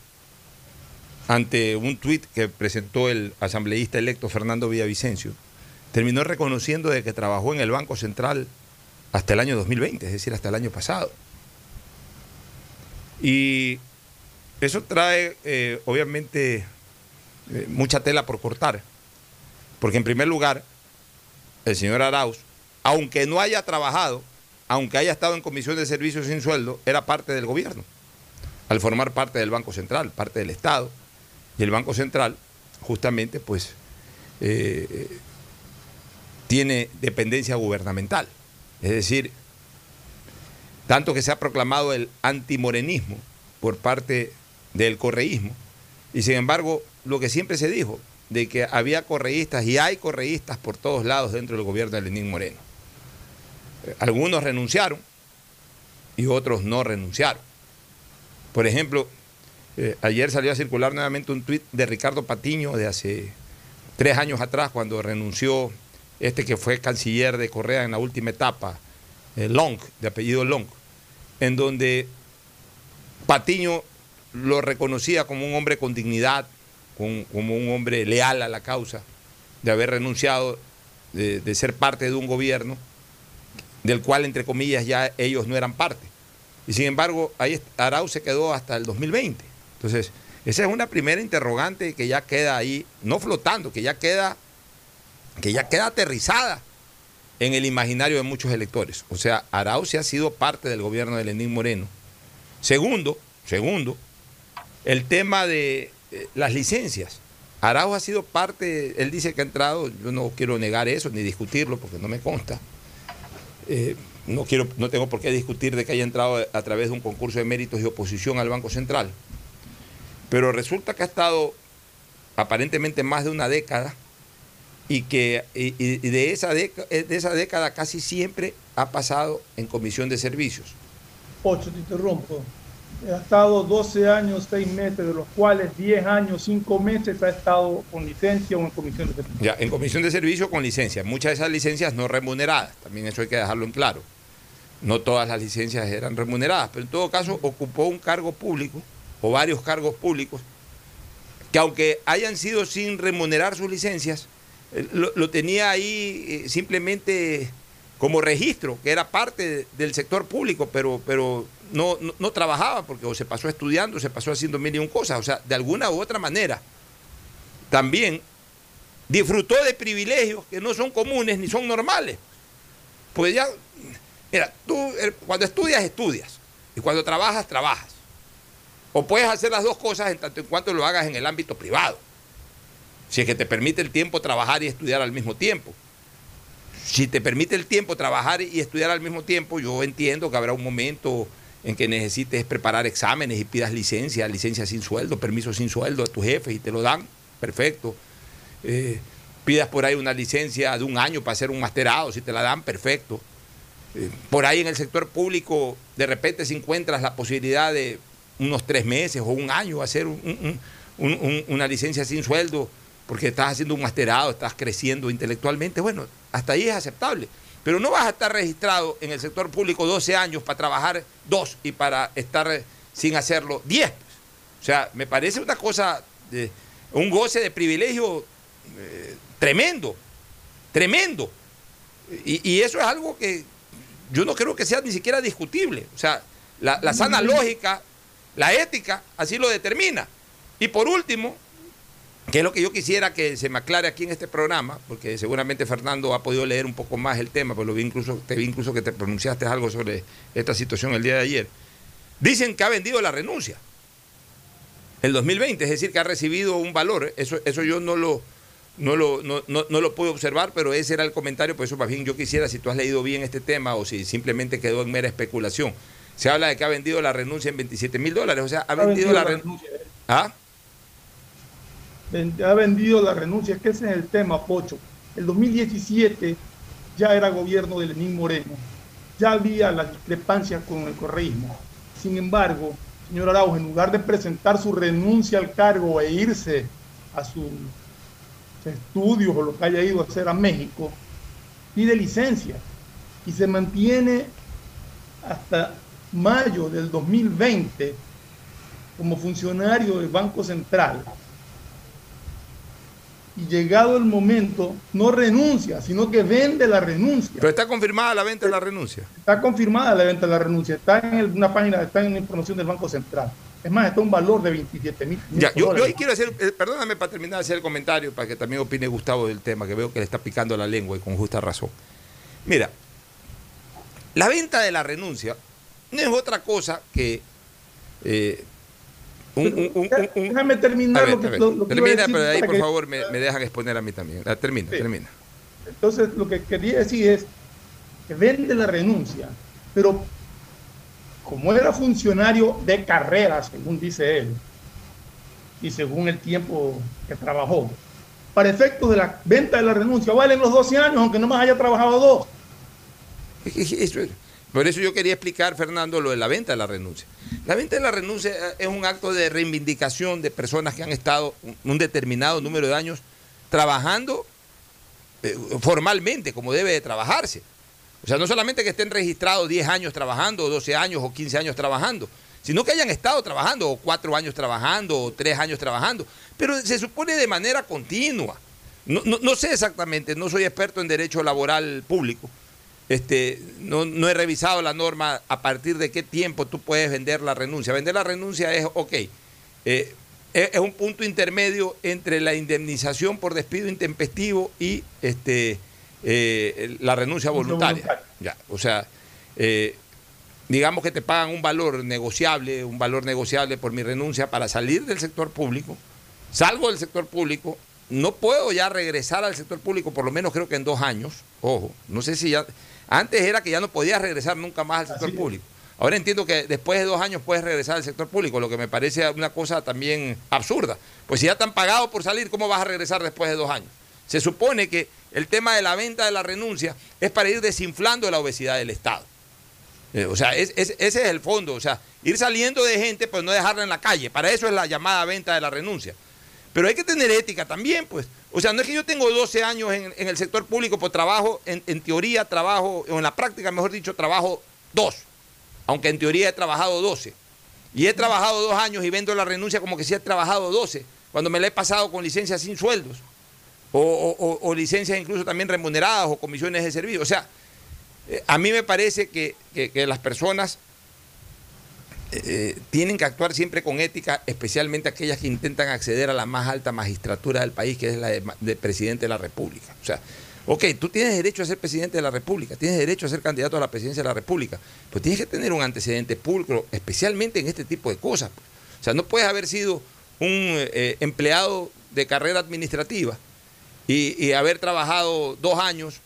ante un tuit que presentó el asambleísta electo Fernando Villavicencio, terminó reconociendo de que trabajó en el Banco Central hasta el año 2020, es decir, hasta el año pasado. Y eso trae, eh, obviamente, eh, mucha tela por cortar, porque en primer lugar, el señor Arauz, aunque no haya trabajado, aunque haya estado en comisión de servicios sin sueldo, era parte del gobierno. al formar parte del Banco Central, parte del Estado. Y el Banco Central, justamente, pues, eh, tiene dependencia gubernamental. Es decir, tanto que se ha proclamado el antimorenismo por parte del correísmo, y sin embargo, lo que siempre se dijo, de que había correístas y hay correístas por todos lados dentro del gobierno de Lenín Moreno. Algunos renunciaron y otros no renunciaron. Por ejemplo, eh, ayer salió a circular nuevamente un tuit de Ricardo Patiño de hace tres años atrás, cuando renunció este que fue canciller de Correa en la última etapa, eh, Long, de apellido Long, en donde Patiño lo reconocía como un hombre con dignidad, con- como un hombre leal a la causa, de haber renunciado, de ser parte de un gobierno del cual, entre comillas, ya ellos no eran parte. Y sin embargo, ahí Arau se quedó hasta el 2020. Entonces, esa es una primera interrogante que ya queda ahí, no flotando, que ya queda, que ya queda aterrizada en el imaginario de muchos electores. O sea, Arau se ha sido parte del gobierno de Lenín Moreno. Segundo, segundo, el tema de eh, las licencias. Arau ha sido parte, él dice que ha entrado, yo no quiero negar eso ni discutirlo porque no me consta. Eh, no, quiero, no tengo por qué discutir de que haya entrado a través de un concurso de méritos y oposición al Banco Central. Pero resulta que ha estado aparentemente más de una década y que de, esa década, de esa década casi siempre ha pasado en comisión de servicios. Ocho, te interrumpo. Ha estado 12 años, 6 meses, de los cuales 10 años, 5 meses ha estado con licencia o en comisión de servicio. Ya, en comisión de servicio con licencia. Muchas de esas licencias no remuneradas, también eso hay que dejarlo en claro. No todas las licencias eran remuneradas, pero en todo caso ocupó un cargo público o varios cargos públicos que aunque hayan sido sin remunerar sus licencias, eh, lo, lo tenía ahí eh, simplemente como registro, que era parte de- del sector público, pero, pero no, no, no trabajaba porque o se pasó estudiando, o se pasó haciendo mil y un cosas. O sea, de alguna u otra manera, también disfrutó de privilegios que no son comunes ni son normales. Pues ya, mira, tú eh, cuando estudias, estudias. Y cuando trabajas, trabajas. O puedes hacer las dos cosas en tanto en cuanto lo hagas en el ámbito privado. Si es que te permite el tiempo trabajar y estudiar al mismo tiempo. Si te permite el tiempo trabajar y estudiar al mismo tiempo, yo entiendo que habrá un momento en que necesites preparar exámenes y pidas licencia, licencia sin sueldo, permiso sin sueldo a tu jefe y te lo dan, perfecto. Eh, pidas por ahí una licencia de un año para hacer un masterado, si te la dan, perfecto. Eh, por ahí en el sector público, de repente si encuentras la posibilidad de unos tres meses o un año hacer un- un- un- un- una licencia sin sueldo, porque estás haciendo un masterado, estás creciendo intelectualmente, bueno, hasta ahí es aceptable. Pero no vas a estar registrado en el sector público 12 años para trabajar dos y para estar sin hacerlo 10. pues. O sea, me parece una cosa, de, un goce de privilegio eh, tremendo, tremendo. Y, eso es algo que yo no creo que sea ni siquiera discutible. O sea, la sana lógica, la ética, así lo determina. Y por último, que es lo que yo quisiera que se me aclare aquí en este programa, porque seguramente Fernando ha podido leer un poco más el tema, pues lo vi incluso, te vi incluso que te pronunciaste algo sobre esta situación el día de ayer. Dicen que ha vendido la renuncia el 2020, es decir, que ha recibido un valor. Eso, eso yo no lo, no, lo, no, no- no lo puedo observar, pero ese era el comentario, por eso más bien yo quisiera, si tú has leído bien este tema o si simplemente quedó en mera especulación. Se habla de que ha vendido la renuncia en 27 mil dólares, o sea, ha, vendido, la renuncia. ¿Ah? Ha vendido la renuncia, es que ese es el tema, Pocho. El 2017 ya era gobierno de Lenín Moreno, ya había las discrepancias con el correísmo. Sin embargo, señor Araujo, en lugar de presentar su renuncia al cargo e irse a sus estudios o lo que haya ido a hacer a México, pide licencia y se mantiene hasta mayo del 2020 como funcionario del Banco Central. Y llegado el momento, no renuncia, sino que vende la renuncia. Pero está confirmada la venta de la renuncia. Está confirmada la venta de la renuncia. Está en el- una página, está en la información del Banco Central. Es más, está un valor de 27 mil. Ya, yo, quiero hacer, eh, perdóname para terminar de hacer el comentario, para que también opine Gustavo del tema, que veo que le está picando la lengua y con justa razón. Mira, la venta de la renuncia no es otra cosa que eh, (laughs) Déjame terminar ver, lo que, lo- lo que termina, decir pero ahí, por que- favor, me, me dejan exponer a mí también. Ah, termina, Sí. termina. Entonces, lo que quería decir es que vende la renuncia, pero como era funcionario de carrera, según dice él, y según el tiempo que trabajó, para efectos de la venta de la renuncia, valen los 12 años, aunque no más haya trabajado dos. Por eso yo quería explicar, Fernando, lo de la venta de la renuncia. La venta de la renuncia eh, es un acto de reivindicación de personas que han estado un- determinado número de años trabajando eh, formalmente, como debe de trabajarse. O sea, no solamente que estén registrados 10 años trabajando, o 12 años, o 15 años trabajando, sino que hayan estado trabajando, o 4 años trabajando, o 3 años trabajando, pero se supone de manera continua. No sé exactamente, no soy experto en derecho laboral público. Este, no, no he revisado la norma a partir de qué tiempo tú puedes vender la renuncia. Vender la renuncia es, ok, eh, es, un punto intermedio entre la indemnización por despido intempestivo y este, eh, la renuncia voluntaria. Ya, o sea, eh, digamos que te pagan un valor negociable, un valor negociable por mi renuncia para salir del sector público, salgo del sector público, no puedo ya regresar al sector público, por lo menos creo que en dos años, ojo, no sé si ya, antes era que ya no podías regresar nunca más al sector público. Ahora entiendo que después de dos años puedes regresar al sector público, lo que me parece una cosa también absurda. Pues si ya te han pagado por salir, ¿cómo vas a regresar después de dos años? Se supone que el tema de la venta de la renuncia es para ir desinflando la obesidad del Estado. Eh, o sea, es- es- ese es el fondo. O sea, ir saliendo de gente, pues no dejarla en la calle. Para eso es la llamada venta de la renuncia. Pero hay que tener ética también, pues. O sea, no es que yo tengo 12 años en, el sector público, pues trabajo, en, teoría trabajo, o en la práctica, mejor dicho, trabajo dos. Aunque en teoría he trabajado 12. Y he trabajado dos años y vendo la renuncia como que si he trabajado 12, cuando me la he pasado con licencias sin sueldos. O, licencias incluso también remuneradas o comisiones de servicio. O sea, eh, a mí me parece que las personas eh, tienen que actuar siempre con ética, especialmente aquellas que intentan acceder a la más alta magistratura del país, que es la de, presidente de la República. O sea, ok, tú tienes derecho a ser presidente de la República, tienes derecho a ser candidato a la presidencia de la República, pues tienes que tener un antecedente pulcro, especialmente en este tipo de cosas. pues. O sea, no puedes haber sido un eh, empleado de carrera administrativa y, y haber trabajado dos años,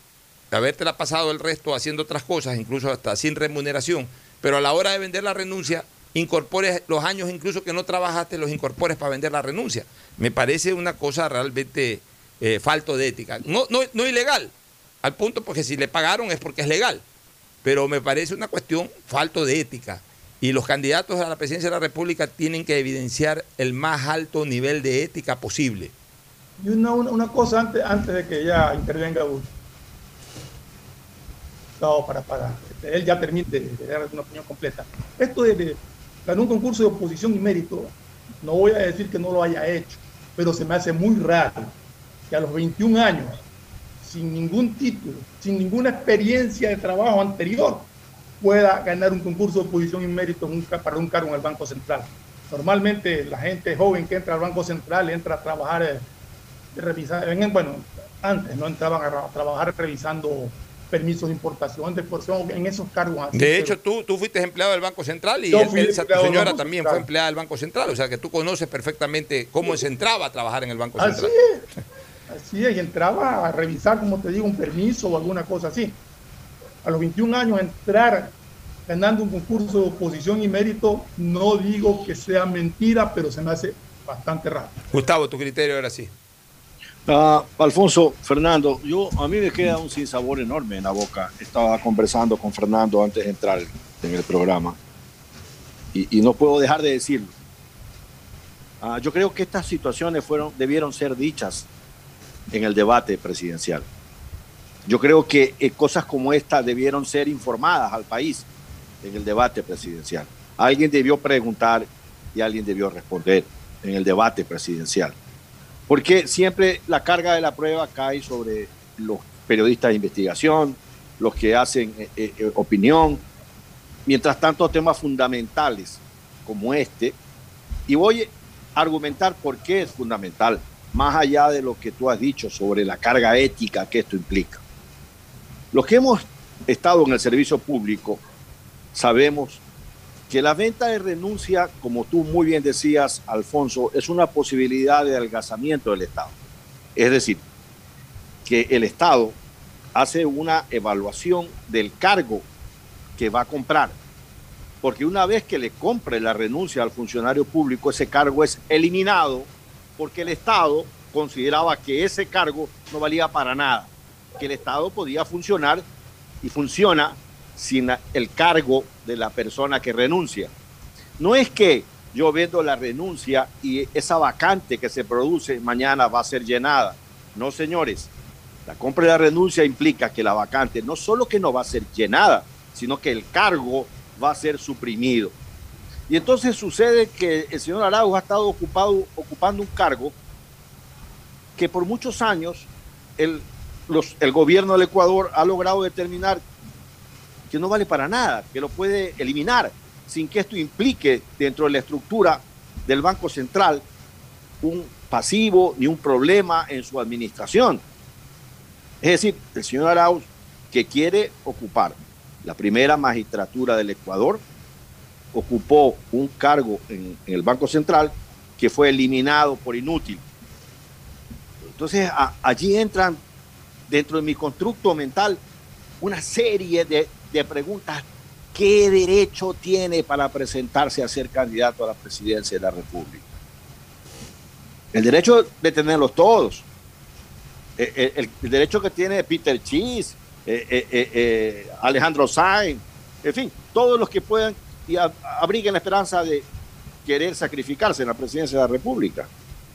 habértela pasado el resto haciendo otras cosas, incluso hasta sin remuneración, pero a la hora de vender la renuncia, incorpores los años incluso que no trabajaste, los incorpores para vender la renuncia. Me parece una cosa realmente eh, falto de ética. No, no, no ilegal, al punto porque si le pagaron es porque es legal, pero me parece una cuestión falto de ética. Y los candidatos a la presidencia de la República tienen que evidenciar el más alto nivel de ética posible. Y una, una, cosa antes, antes de que ya intervenga Gustavo para, para que él ya termine de, dar una opinión completa. Esto de ganar un concurso de oposición y mérito, no voy a decir que no lo haya hecho, pero se me hace muy raro que a los 21 años, sin ningún título, sin ninguna experiencia de trabajo anterior, pueda ganar un concurso de oposición y mérito para un cargo en el Banco Central. Normalmente la gente joven que entra al Banco Central entra a trabajar, eh, revisar, en- bueno, antes no entraban a, ra- trabajar revisando permisos de importación, de exportación, en esos cargos así. De pero- hecho, tú, tú fuiste empleado del Banco Central y él- tu señora también fue empleada del Banco Central, o sea que tú conoces perfectamente cómo se entraba a trabajar en el Banco Así Central. es, así es, y entraba a revisar, como te digo, un permiso o alguna cosa así. A los 21 años entrar ganando un concurso de oposición y mérito, no digo que sea mentira, pero se me hace bastante raro. Gustavo, tu criterio era así. Ah, Alfonso, Fernando, yo a mí me queda un sinsabor enorme en la boca. Estaba conversando con Fernando antes de entrar en el programa y, no puedo dejar de decirlo. Ah, yo creo que estas situaciones fueron, debieron ser dichas en el debate presidencial. Yo creo que eh, cosas como esta debieron ser informadas al país en el debate presidencial. Alguien debió preguntar y alguien debió responder en el debate presidencial. Porque siempre la carga de la prueba cae sobre los periodistas de investigación, los que hacen eh, eh, opinión. Mientras tanto, temas fundamentales como este, y voy a argumentar por qué es fundamental, más allá de lo que tú has dicho sobre la carga ética que esto implica. Los que hemos estado en el servicio público sabemos que la venta de renuncia, como tú muy bien decías, Alfonso, es una posibilidad de adelgazamiento del Estado. Es decir, que el Estado hace una evaluación del cargo que va a comprar. Porque una vez que le compre la renuncia al funcionario público, ese cargo es eliminado porque el Estado consideraba que ese cargo no valía para nada, que el Estado podía funcionar y funciona sin el cargo de la persona que renuncia. No es que yo vendo la renuncia y esa vacante que se produce mañana va a ser llenada. No, señores. La compra de la renuncia implica que la vacante no solo que no va a ser llenada, sino que el cargo va a ser suprimido. Y entonces sucede que el señor Arauz ha estado ocupado, ocupando un cargo que por muchos años el, el gobierno del Ecuador ha logrado determinar que no vale para nada, que lo puede eliminar sin que esto implique dentro de la estructura del Banco Central un pasivo ni un problema en su administración. Es decir, el señor Arauz, que quiere ocupar la primera magistratura del Ecuador, ocupó un cargo en, el Banco Central que fue eliminado por inútil. Entonces allí entran dentro de mi constructo mental una serie de de preguntas, ¿qué derecho tiene para presentarse a ser candidato a la presidencia de la República? El derecho de tenerlos todos. Eh, eh, el, derecho que tiene Peter Cheese, eh, Alejandro Sainz, en fin, todos los que puedan y abriguen la esperanza de querer sacrificarse en la presidencia de la República.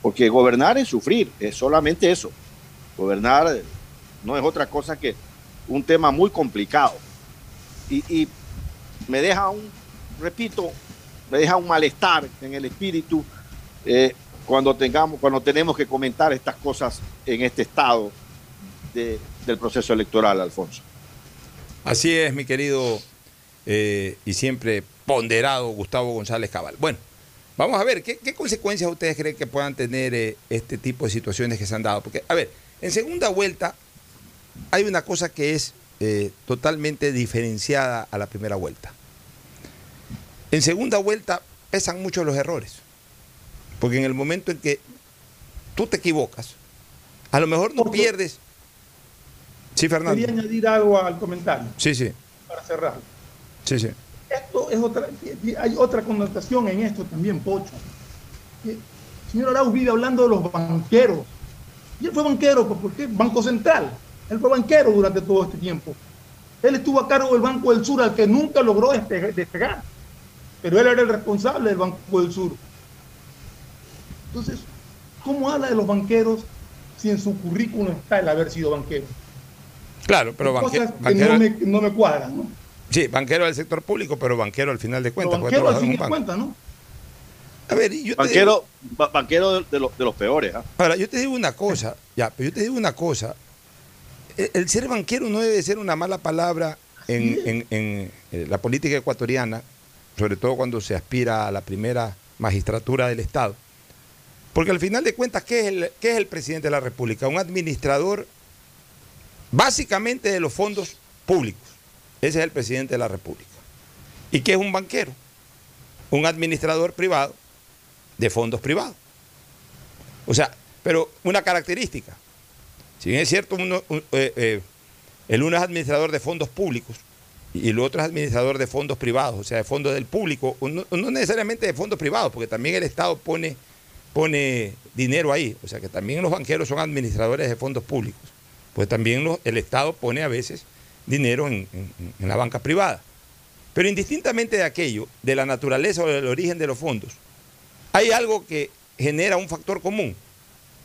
Porque gobernar es sufrir, es solamente eso. Gobernar no es otra cosa que un tema muy complicado y, me deja un, repito, me deja un malestar en el espíritu eh, cuando tengamos, cuando tenemos que comentar estas cosas en este estado del proceso electoral, Alfonso. Así es, mi querido eh, y siempre ponderado Gustavo González Cabal. Bueno, vamos a ver, ¿qué, consecuencias ustedes creen que puedan tener eh, este tipo de situaciones que se han dado? Porque, a ver, en segunda vuelta hay una cosa que es eh, totalmente diferenciada a la primera vuelta. En segunda vuelta pesan mucho los errores, porque en el momento en que tú te equivocas, a lo mejor no pierdes. Sí, Fernando. Quería añadir algo al comentario. Sí, sí. Para cerrar. Sí, sí. Esto es otra, hay otra connotación en esto también, Pocho. El señor Arauz vive hablando de los banqueros. Y él fue banquero, ¿por qué? Banco Central. Él fue banquero durante todo este tiempo. Él estuvo a cargo del Banco del Sur, al que nunca logró despegar. Pero él era el responsable del Banco del Sur. Entonces, ¿cómo habla de los banqueros si en su currículum está el haber sido banquero? Claro, pero banquero, no, me, cuadran, ¿no? Sí, banquero del sector público, pero banquero al final de cuentas. banquero al fin de cuentas, ¿no? A ver, yo banquero, banquero de, los, de los peores. ¿ah? Ahora, yo te digo una cosa, ya, pero yo te digo una cosa el ser banquero no debe ser una mala palabra en, eh, la política ecuatoriana, sobre todo cuando se aspira a la primera magistratura del Estado. Porque al final de cuentas, ¿qué es el, qué es el presidente de la República? Un administrador básicamente de los fondos públicos. Ese es el presidente de la República. ¿Y qué es un banquero? Un administrador privado de fondos privados. O sea, pero una característica. Si bien es cierto, uno, eh, eh, el uno es administrador de fondos públicos y el otro es administrador de fondos privados, o sea, de fondos del público, no, necesariamente de fondos privados, porque también el Estado pone, pone dinero ahí, o sea, que también los banqueros son administradores de fondos públicos, pues también el Estado pone a veces dinero en, en la banca privada. Pero indistintamente de aquello, de la naturaleza o del origen de los fondos, hay algo que genera un factor común.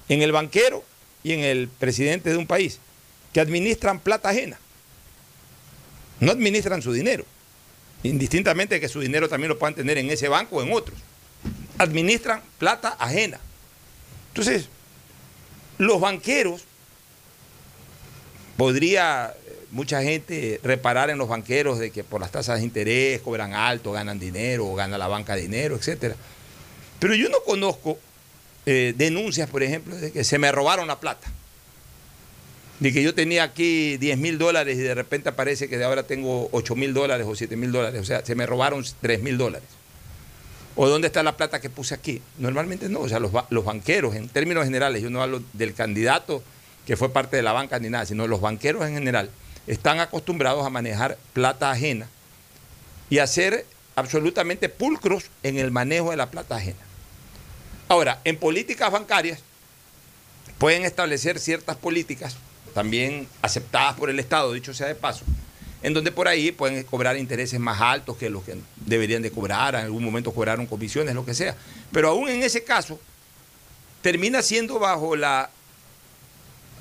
En el banquero y en el presidente de un país, que administran plata ajena. No administran su dinero, indistintamente de que su dinero también lo puedan tener en ese banco o en otros. Administran plata ajena. Entonces, los banqueros, podría eh, mucha gente reparar en los banqueros de que por las tasas de interés cobran alto, ganan dinero, o gana la banca dinero, etc. Pero yo no conozco eh, denuncias, por ejemplo, de que se me robaron la plata. de que yo tenía aquí 10 mil dólares y de repente aparece que de ahora tengo 8 mil dólares o 7 mil dólares. O sea, se me robaron 3 mil dólares. ¿O dónde está la plata que puse aquí? Normalmente no. O sea, los, los banqueros, en términos generales, yo no hablo del candidato que fue parte de la banca ni nada, sino los banqueros en general, están acostumbrados a manejar plata ajena y a ser absolutamente pulcros en el manejo de la plata ajena. Ahora, en políticas bancarias pueden establecer ciertas políticas también aceptadas por el Estado, dicho sea de paso, en donde por ahí pueden cobrar intereses más altos que los que deberían de cobrar, en algún momento cobraron comisiones, lo que sea. Pero aún en ese caso, termina siendo bajo la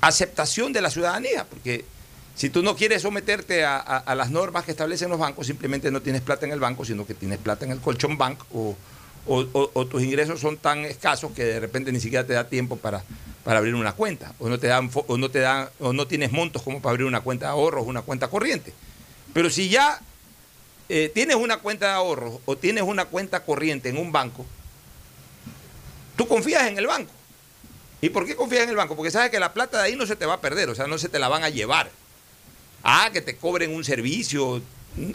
aceptación de la ciudadanía, porque si tú no quieres someterte a, las normas que establecen los bancos, simplemente no tienes plata en el banco, sino que tienes plata en el colchón bank o, tus ingresos son tan escasos que de repente ni siquiera te da tiempo para, para abrir una cuenta, o no te dan, o no te dan, o no tienes montos como para abrir una cuenta de ahorros, una cuenta corriente. Pero si ya eh, tienes una cuenta de ahorros o tienes una cuenta corriente en un banco, tú confías en el banco. ¿Y por qué confías en el banco? Porque sabes que la plata de ahí no se te va a perder, o sea, no se te la van a llevar. Ah, que te cobren un servicio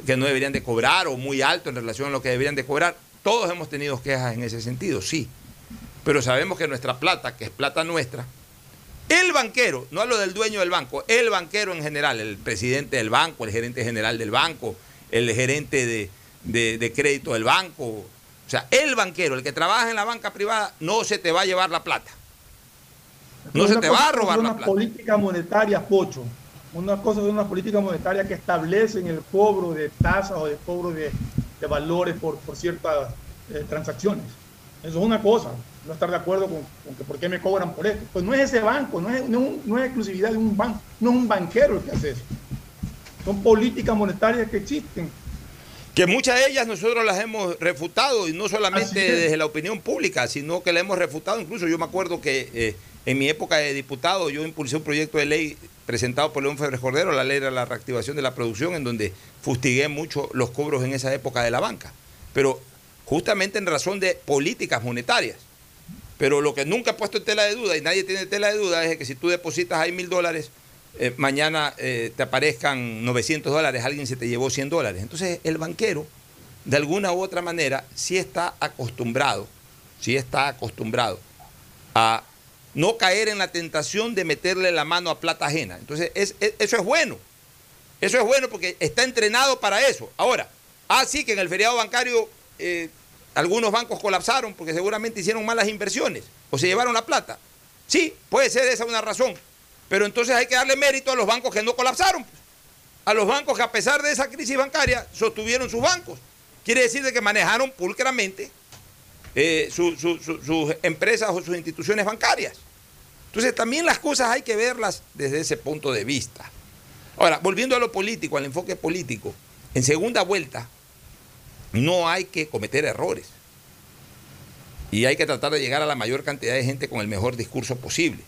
que no deberían de cobrar o muy alto en relación a lo que deberían de cobrar. Todos hemos tenido quejas en ese sentido, sí. Pero sabemos que nuestra plata, que es plata nuestra, el banquero, no hablo del dueño del banco, el banquero en general, el presidente del banco, el gerente general del banco, el gerente de, de crédito del banco, o sea, el banquero, el que trabaja en la banca privada, no se te va a llevar la plata. No se te va a robar la plata. política monetaria, Pocho. Una cosa es una política monetaria que establecen el cobro de tasas o de cobro de, valores por, ciertas eh, transacciones. Eso es una cosa. No estar de acuerdo con, que por qué me cobran por esto. Pues no es ese banco, no es, no, es exclusividad de un banco, no es un banquero el que hace eso. Son políticas monetarias que existen que muchas de ellas nosotros las hemos refutado y no solamente desde la opinión pública, sino que la hemos refutado. Incluso yo me acuerdo que eh, en mi época de diputado yo impulsé un proyecto de ley presentado por León Febres Cordero, la ley de la reactivación de la producción, en donde fustigué mucho los cobros en esa época de la banca. Pero justamente en razón de políticas monetarias. Pero lo que nunca he puesto en tela de duda, y nadie tiene tela de duda, es que si tú depositas ahí mil dólares, eh, mañana eh, te aparezcan 900 dólares, alguien se te llevó 100 dólares. Entonces el banquero, de alguna u otra manera, sí está acostumbrado, sí está acostumbrado a no caer en la tentación de meterle la mano a plata ajena. Entonces eso es bueno, eso es bueno porque está entrenado para eso. Ahora, así ah, que en el feriado bancario eh, algunos bancos colapsaron porque seguramente hicieron malas inversiones o se llevaron la plata. Sí, puede ser esa una razón. Pero entonces hay que darle mérito a los bancos que no colapsaron. Pues. A los bancos que a pesar de esa crisis bancaria sostuvieron sus bancos. Quiere decir de que manejaron pulcramente eh, sus empresas o sus instituciones bancarias. Entonces también las cosas hay que verlas desde ese punto de vista. Ahora, volviendo a lo político, al enfoque político, en segunda vuelta no hay que cometer errores. Y hay que tratar de llegar a la mayor cantidad de gente con el mejor discurso posible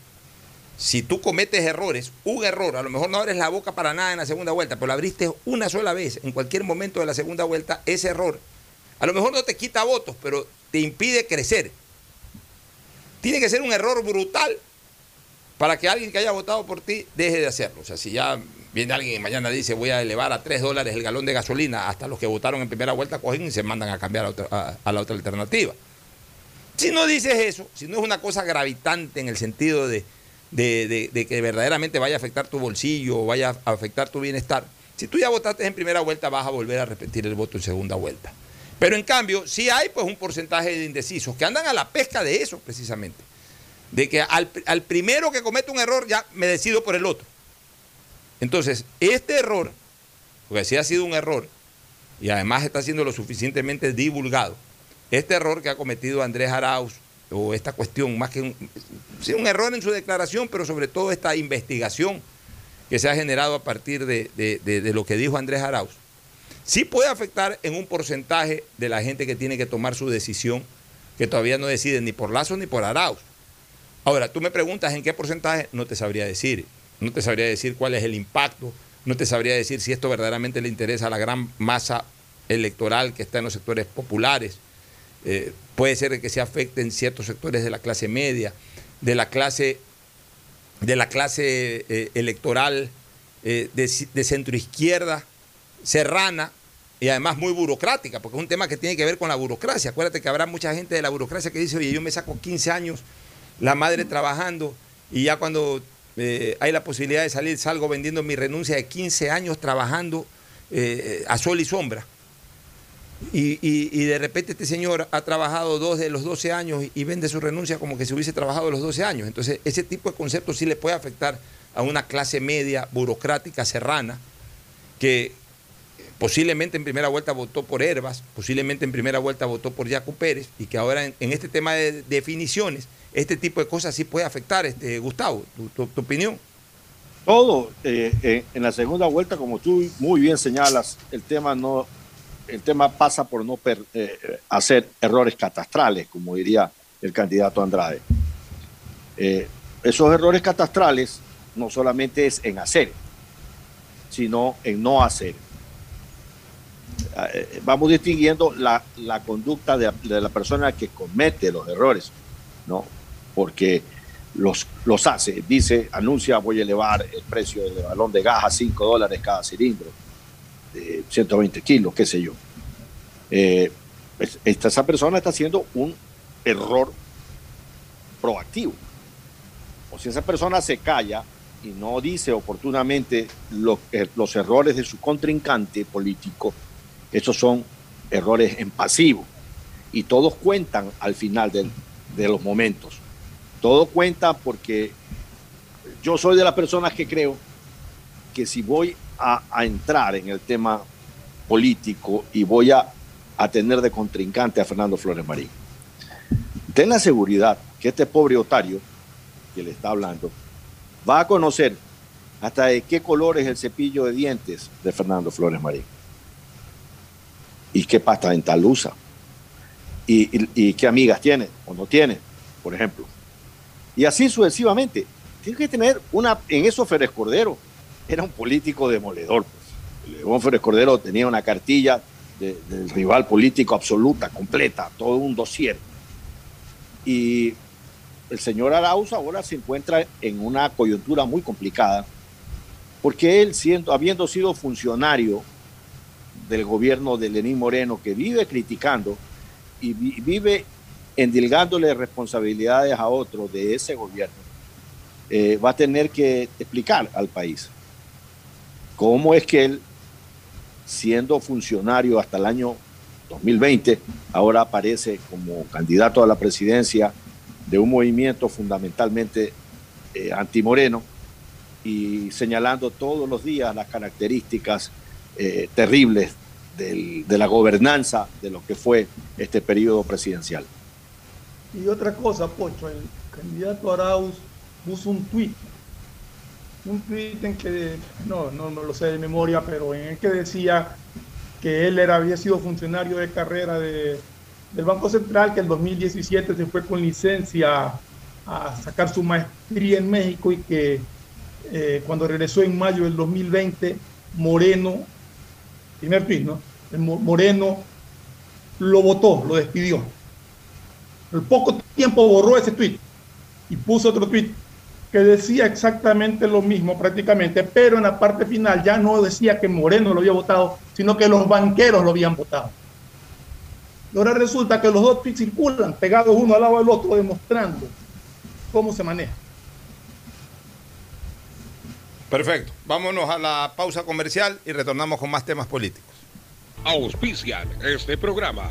si tú cometes errores, un error, a lo mejor no abres la boca para nada en la segunda vuelta, pero lo abriste una sola vez en cualquier momento de la segunda vuelta, ese error, a lo mejor no te quita votos, pero te impide crecer. Tiene que ser un error brutal para que alguien que haya votado por ti deje de hacerlo. O sea, si ya viene alguien y mañana dice voy a elevar a 3 dólares el galón de gasolina, hasta los que votaron en primera vuelta cogen y se mandan a cambiar a la otra alternativa. Si no dices eso, si no es una cosa gravitante en el sentido de de, que verdaderamente vaya a afectar tu bolsillo o vaya a afectar tu bienestar. Si tú ya votaste en primera vuelta, vas a volver a repetir el voto en segunda vuelta. Pero en cambio, sí hay pues un porcentaje de indecisos que andan a la pesca de eso precisamente. De que al, al primero que comete un error ya me decido por el otro. Entonces, este error, porque si ha sido un error, y además está siendo lo suficientemente divulgado, este error que ha cometido Andrés Arauz o esta cuestión, más que un, un error en su declaración, pero sobre todo esta investigación que se ha generado a partir de, lo que dijo Andrés Arauz, sí puede afectar en un porcentaje de la gente que tiene que tomar su decisión, que todavía no decide ni por Lazo ni por Arauz. Ahora, tú me preguntas en qué porcentaje, no te sabría decir, no te sabría decir cuál es el impacto, no te sabría decir si esto verdaderamente le interesa a la gran masa electoral que está en los sectores populares. Eh, puede ser que se afecten ciertos sectores de la clase media, de la clase de la clase eh, electoral eh, de, de centroizquierda, serrana, y además muy burocrática, porque es un tema que tiene que ver con la burocracia. Acuérdate que habrá mucha gente de la burocracia que dice, oye, yo me saco 15 años, la madre trabajando, y ya cuando eh, hay la posibilidad de salir, salgo vendiendo mi renuncia de 15 años trabajando eh, a sol y sombra. Y, y, de repente este señor ha trabajado dos de los 12 años y, vende su renuncia como que se hubiese trabajado los 12 años. Entonces, ese tipo de conceptos sí le puede afectar a una clase media burocrática serrana que posiblemente en primera vuelta votó por Herbas, posiblemente en primera vuelta votó por Jaco Pérez, y que ahora en, este tema de definiciones, este tipo de cosas sí puede afectar, este, Gustavo, tu, opinión. Todo, eh, en la segunda vuelta, como tú muy bien señalas, el tema no, el tema pasa por no eh, hacer errores catastrales, como diría el candidato Andrade. Eh, esos errores catastrales no solamente es en hacer, sino en no hacer. Eh, vamos distinguiendo la, conducta de, la persona que comete los errores, ¿no? Porque los, los hace, dice, anuncia, voy a elevar el precio del balón de gas a 5 dólares cada cilindro, de 120 kilos, qué sé yo. Eh, esta, esa persona está haciendo un error proactivo. O si esa persona se calla y no dice oportunamente eh, los errores de su contrincante político, esos son errores en pasivo y todos cuentan al final de los momentos. Todo cuenta porque yo soy de las personas que creo que si voy a, entrar en el tema político y voy a, a, tener de contrincante a Fernando Flores Marín, ten la seguridad que este pobre otario que le está hablando va a conocer hasta de qué color es el cepillo de dientes de Fernando Flores Marín y qué pasta dental usa y, y, qué amigas tiene o no tiene, por ejemplo. Y así sucesivamente. Tiene que tener una, en eso Férez Cordero era un político demoledor. Pues. León Férez Cordero tenía una cartilla del rival político absoluta, completa, todo un dossier. Y el señor Arauz ahora se encuentra en una coyuntura muy complicada, porque él, siendo, habiendo sido funcionario del gobierno de Lenín Moreno, que vive criticando y vive endilgándole responsabilidades a otros de ese gobierno, eh, va a tener que explicar al país cómo es que él, siendo funcionario hasta el año 2020, ahora aparece como candidato a la presidencia de un movimiento fundamentalmente eh, antimoreno y señalando todos los días las características eh, terribles de la gobernanza de lo que fue este periodo presidencial. Y otra cosa, Pocho, el candidato Arauz puso un tuit, un tuit en que, no, no, no lo sé de memoria, pero en el que decía que él era, había sido funcionario de carrera de, del Banco Central, que en 2017 se fue con licencia a sacar su maestría en México y que eh, cuando regresó en mayo del 2020, Moreno, primer tweet, ¿no? Moreno lo votó, lo despidió. Al poco tiempo borró ese tweet y puso otro tweet que decía exactamente lo mismo prácticamente, pero en la parte final ya no decía que Moreno lo había votado, sino que los banqueros lo habían votado. Y ahora resulta que los dos tweets circulan pegados uno al lado del otro, demostrando cómo se maneja. Perfecto. Vámonos a la pausa comercial y retornamos con más temas políticos. Auspician este programa.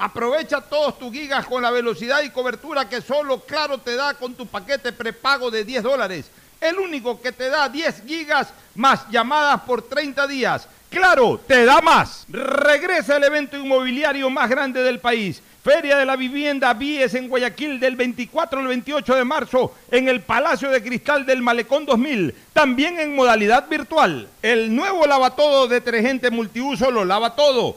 Aprovecha todos tus gigas con la velocidad y cobertura que solo Claro te da con tu paquete prepago de 10 dólares. El único que te da 10 gigas más llamadas por 30 días. Claro, te da más. Regresa el evento inmobiliario más grande del país. Feria de la Vivienda Vies en Guayaquil del 24 al 28 de marzo en el Palacio de Cristal del Malecón 2000, también en modalidad virtual. El nuevo lavatodo detergente multiuso lo lava todo,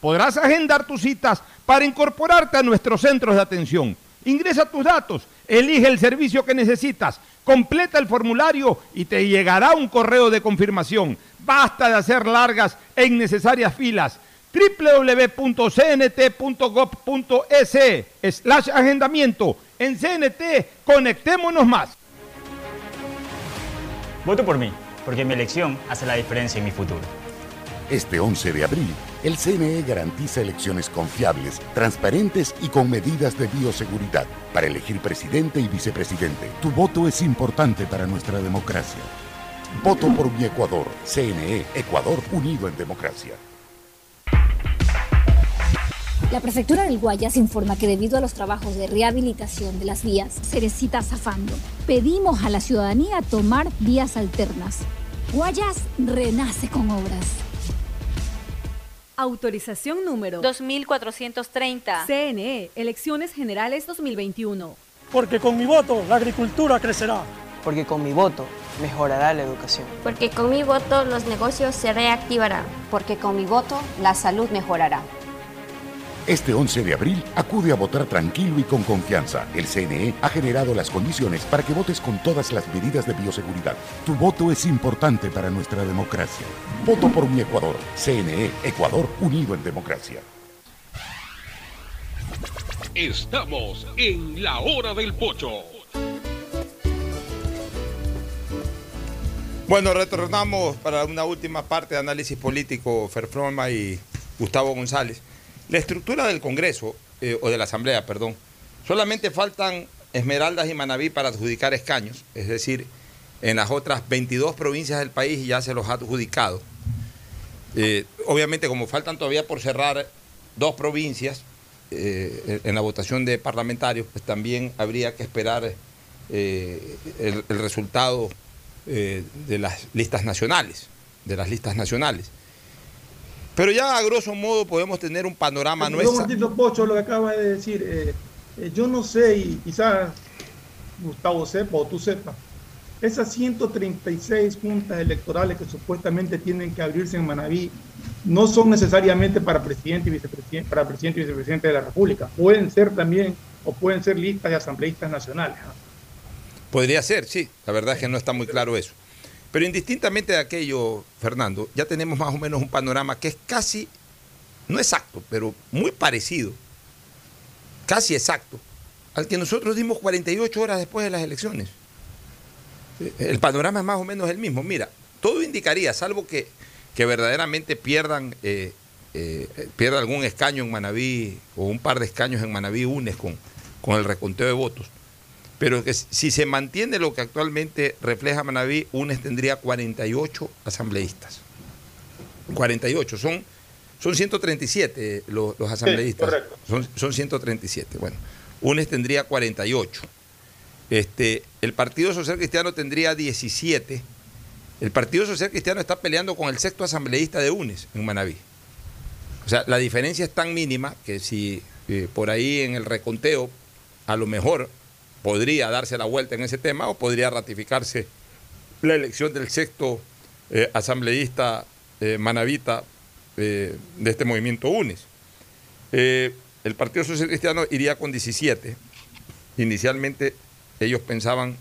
podrás agendar tus citas para incorporarte a nuestros centros de atención. Ingresa tus datos, elige el servicio que necesitas, completa el formulario y te llegará un correo de confirmación. Basta de hacer largas e innecesarias filas www.cnt.gov.es slash agendamiento. En CNT, conectémonos más. Voto por mí, porque mi elección hace la diferencia en mi futuro. Este 11 de abril, el CNE garantiza elecciones confiables, transparentes y con medidas de bioseguridad para elegir presidente y vicepresidente. Tu voto es importante para nuestra democracia. Voto por mi Ecuador. CNE, Ecuador unido en democracia. La prefectura del Guayas informa que debido a los trabajos de rehabilitación de las vías, se necesita zafando. Pedimos a la ciudadanía tomar vías alternas. Guayas renace con obras. Autorización número 2430. CNE, Elecciones Generales 2021. Porque con mi voto la agricultura crecerá. Porque con mi voto mejorará la educación. Porque con mi voto los negocios se reactivarán. Porque con mi voto la salud mejorará. Este 11 de abril acude a votar tranquilo y con confianza. El CNE ha generado las condiciones para que votes con todas las medidas de bioseguridad. Tu voto es importante para nuestra democracia. Voto por mi Ecuador. CNE, Ecuador unido en democracia. Estamos en la hora del pocho. Bueno, retornamos para una última parte de análisis político, Ferfroma y Gustavo González. La estructura del Congreso, eh, o de la Asamblea, perdón, solamente faltan Esmeraldas y Manabí para adjudicar escaños, es decir, en las otras 22 provincias del país ya se los ha adjudicado. Eh, obviamente, como faltan todavía por cerrar dos provincias eh, en la votación de parlamentarios, pues también habría que esperar el, el, resultado de las listas nacionales, de las listas nacionales. Pero ya a grosso modo podemos tener un panorama Yo, nuestro. Martito Pocho, lo que acaba de decir, eh, eh, yo no sé, y quizás Gustavo sepa o tú sepas, esas 136 juntas electorales que supuestamente tienen que abrirse en Manabí no son necesariamente para presidente y vicepresidente, para presidente y vicepresidente de la República. Pueden ser también, o pueden ser listas de asambleístas nacionales. ¿no? Podría ser, sí. La verdad es que no está muy claro eso. Pero indistintamente de aquello, Fernando, ya tenemos más o menos un panorama que es casi, no exacto, pero muy parecido, casi exacto, al que nosotros dimos 48 horas después de las elecciones. El panorama es más o menos el mismo. Mira, todo indicaría, salvo que, que verdaderamente pierdan eh, eh, pierde algún escaño en Manabí o un par de escaños en Manabí UNES con, con el reconteo de votos. Pero que si se mantiene lo que actualmente refleja Manabí, UNES tendría 48 asambleístas. 48, son, son 137 los, los asambleístas. son, son 137. Bueno, UNES tendría 48. Este, el Partido Social Cristiano tendría 17. El Partido Social Cristiano está peleando con el sexto asambleísta de UNES en Manabí. O sea, la diferencia es tan mínima que si eh, por ahí en el reconteo a lo mejor podría darse la vuelta en ese tema o podría ratificarse la elección del sexto eh, asambleísta eh, manavita de este movimiento UNES. el Partido Social Cristiano iría con 17. Inicialmente ellos pensaban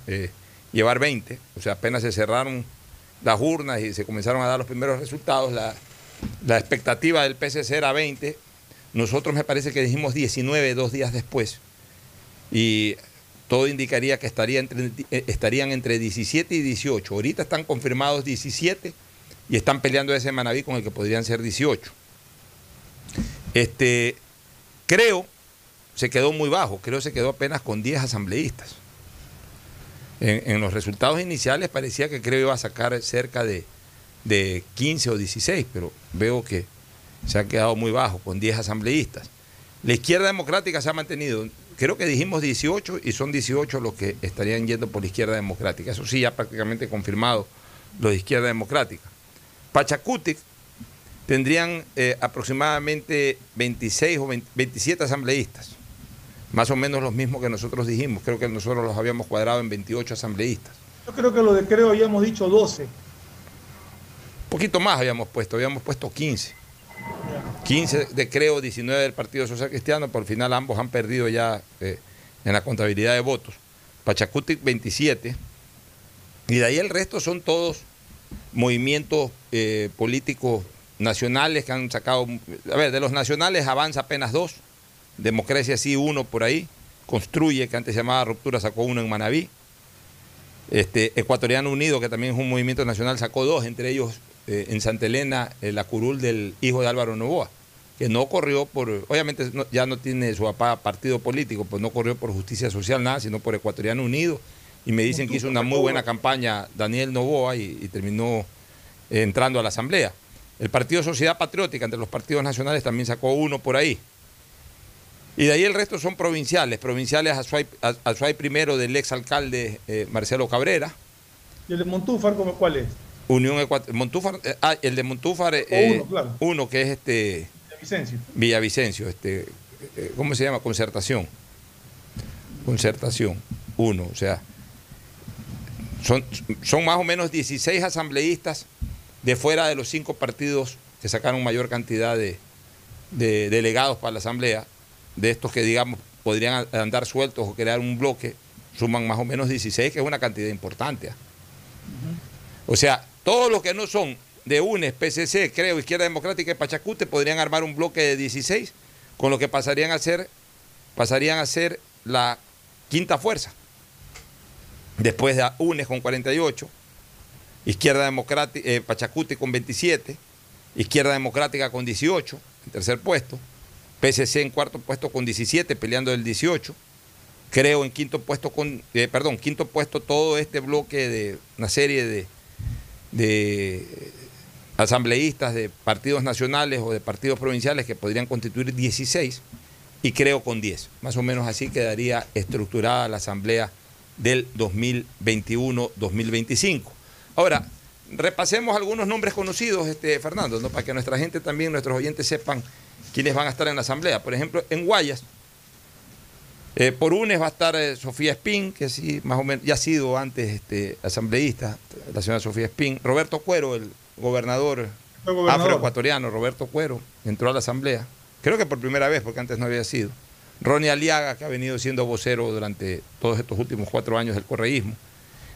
llevar 20, o sea, apenas se cerraron las urnas y se comenzaron a dar los primeros resultados, la, la expectativa del PCC era 20, nosotros me parece que dijimos 19 dos días después, y todo indicaría que eh, estarían entre 17 y 18. Ahorita están confirmados 17 y están peleando ese Manaví con el que podrían ser 18. Este, creo, se quedó muy bajo, creo se quedó apenas con 10 asambleístas. En, los resultados iniciales parecía que creo iba a sacar cerca de 15 o 16, pero veo que se ha quedado muy bajo, con 10 asambleístas. La izquierda democrática se ha mantenido, creo que dijimos 18 y son 18 los que estarían yendo por la izquierda democrática. Eso sí, ya prácticamente confirmado los de izquierda democrática. Pachacutic tendrían eh, aproximadamente 26 o 27 asambleístas más o menos los mismos que nosotros dijimos. Creo que nosotros los habíamos cuadrado en 28 asambleístas. Yo creo que lo de creo habíamos dicho 12. Un poquito más habíamos puesto, habíamos puesto 15. 15 de creo, 19 del Partido Social Cristiano, por final ambos han perdido ya eh, en la contabilidad de votos. Pachacutic 27. Y de ahí el resto son todos movimientos eh, políticos nacionales que han sacado... A ver, de los nacionales avanza apenas dos Democracia sí, uno por ahí. Construye, que antes se llamaba Ruptura, sacó uno en Manabí. Este, Ecuatoriano Unido, que también es un movimiento nacional, sacó dos, entre ellos eh, en Santa Elena, la curul del hijo de Álvaro Novoa, que no corrió por, obviamente ya no tiene su papá partido político, pues no corrió por justicia social nada, sino por Ecuatoriano Unido. Y me dicen que hizo una muy buena campaña Daniel Novoa y, terminó entrando a la Asamblea. El Partido Sociedad Patriótica, entre los partidos nacionales, también sacó uno por ahí. Y de ahí el resto son provinciales, provinciales a Suay primero del exalcalde eh, Marcelo Cabrera. ¿Y el de Montúfar cuál es? Unión Ecuatoriana. Montúfar, eh, ah, el de Montúfar, eh, uno, claro. uno, que es este. Villavicencio. Villavicencio, este, ¿cómo se llama? Concertación. Concertación, uno, o sea. Son, son más o menos 16 asambleístas de fuera de los cinco partidos que sacaron mayor cantidad de, de delegados para la asamblea de estos que, digamos, podrían andar sueltos o crear un bloque, suman más o menos 16, que es una cantidad importante. ¿ah? O sea, todos los que no son de UNES, PCC, creo, Izquierda Democrática y Pachacute podrían armar un bloque de 16, con lo que pasarían a ser, pasarían a ser la quinta fuerza. Después de UNES con 48, Izquierda Democrática, eh, Pachacute con 27, Izquierda Democrática con 18, en tercer puesto, PCC en cuarto puesto con 17, peleando el 18. Creo en quinto puesto con, eh, perdón, quinto puesto todo este bloque de una serie de, de asambleístas de partidos nacionales o de partidos provinciales que podrían constituir 16 y creo con 10. Más o menos así quedaría estructurada la asamblea del 2021-2025. Ahora, repasemos algunos nombres conocidos, este, Fernando, ¿no? para que nuestra gente también, nuestros oyentes sepan quienes van a estar en la asamblea. Por ejemplo, en Guayas, eh, por UNES va a estar eh, Sofía Espín, que sí, más o menos, ya ha sido antes este, asambleísta, la señora Sofía Espín. Roberto Cuero, el gobernador, afroecuatoriano, Roberto Cuero, entró a la asamblea. Creo que por primera vez, porque antes no había sido. Ronnie Aliaga, que ha venido siendo vocero durante todos estos últimos cuatro años del correísmo.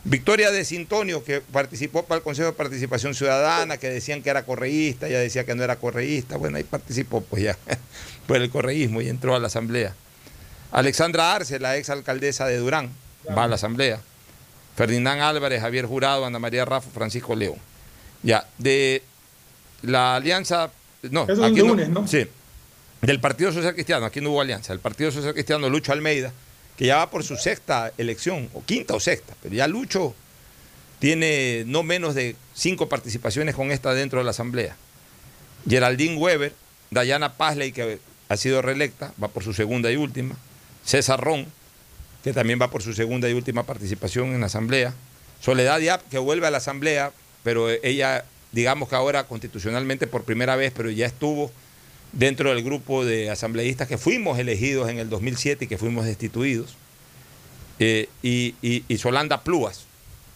Victoria de Sintonio, que participó para el Consejo de Participación Ciudadana, que decían que era correísta, ella decía que no era correísta, bueno, ahí participó pues ya (laughs) por el correísmo y entró a la asamblea. Alexandra Arce, la ex alcaldesa de Durán, va a la asamblea. Ferdinand Álvarez, Javier Jurado, Ana María Rafa, Francisco León. Ya, de la alianza no, aquí de no- ¿no? Sí. Del Partido Social Cristiano, aquí no hubo alianza. El Partido Social Cristiano, Lucho Almeida, que ya va por su sexta elección, o quinta o sexta, pero ya Lucho tiene no menos de cinco participaciones con esta dentro de la Asamblea. Geraldine Weber, Dayana Pazley, que ha sido reelecta, va por su segunda y última. César Ron, que también va por su segunda y última participación en la Asamblea. Soledad Diab, que vuelve a la Asamblea, pero ella, digamos que ahora constitucionalmente por primera vez, pero ya estuvo dentro del grupo de asambleístas que fuimos elegidos en el 2007 y que fuimos destituidos. Eh, y, Solanda Plúas,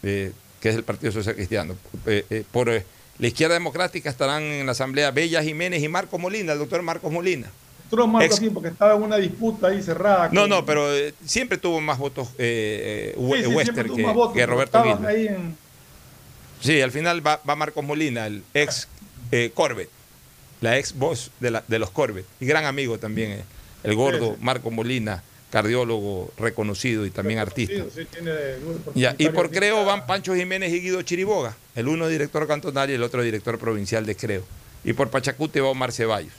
eh, que es el Partido Social Cristiano. Eh, eh, por eh, la izquierda democrática estarán en la Asamblea Bella Jiménez y Marco Molina, el doctor Marcos Molina. Ex- porque estaba en una disputa ahí cerrada. No, con- no, pero eh, siempre tuvo más votos eh, eh, Sí, sí, Wester que, más votos, que pero Roberto ahí en- Sí, al final va, va Marcos Molina, el ex eh, Corbett, la ex voz de, la- de los Corbett, y gran amigo también, el gordo Sí, sí. Marco Molina, cardiólogo reconocido y también artista. Sí, tiene Ya, y por. Creo van Pancho Jiménez y Guido Chiriboga, el uno director cantonal y el otro director provincial de Creo. Y por Pachacute va Omar Ceballos.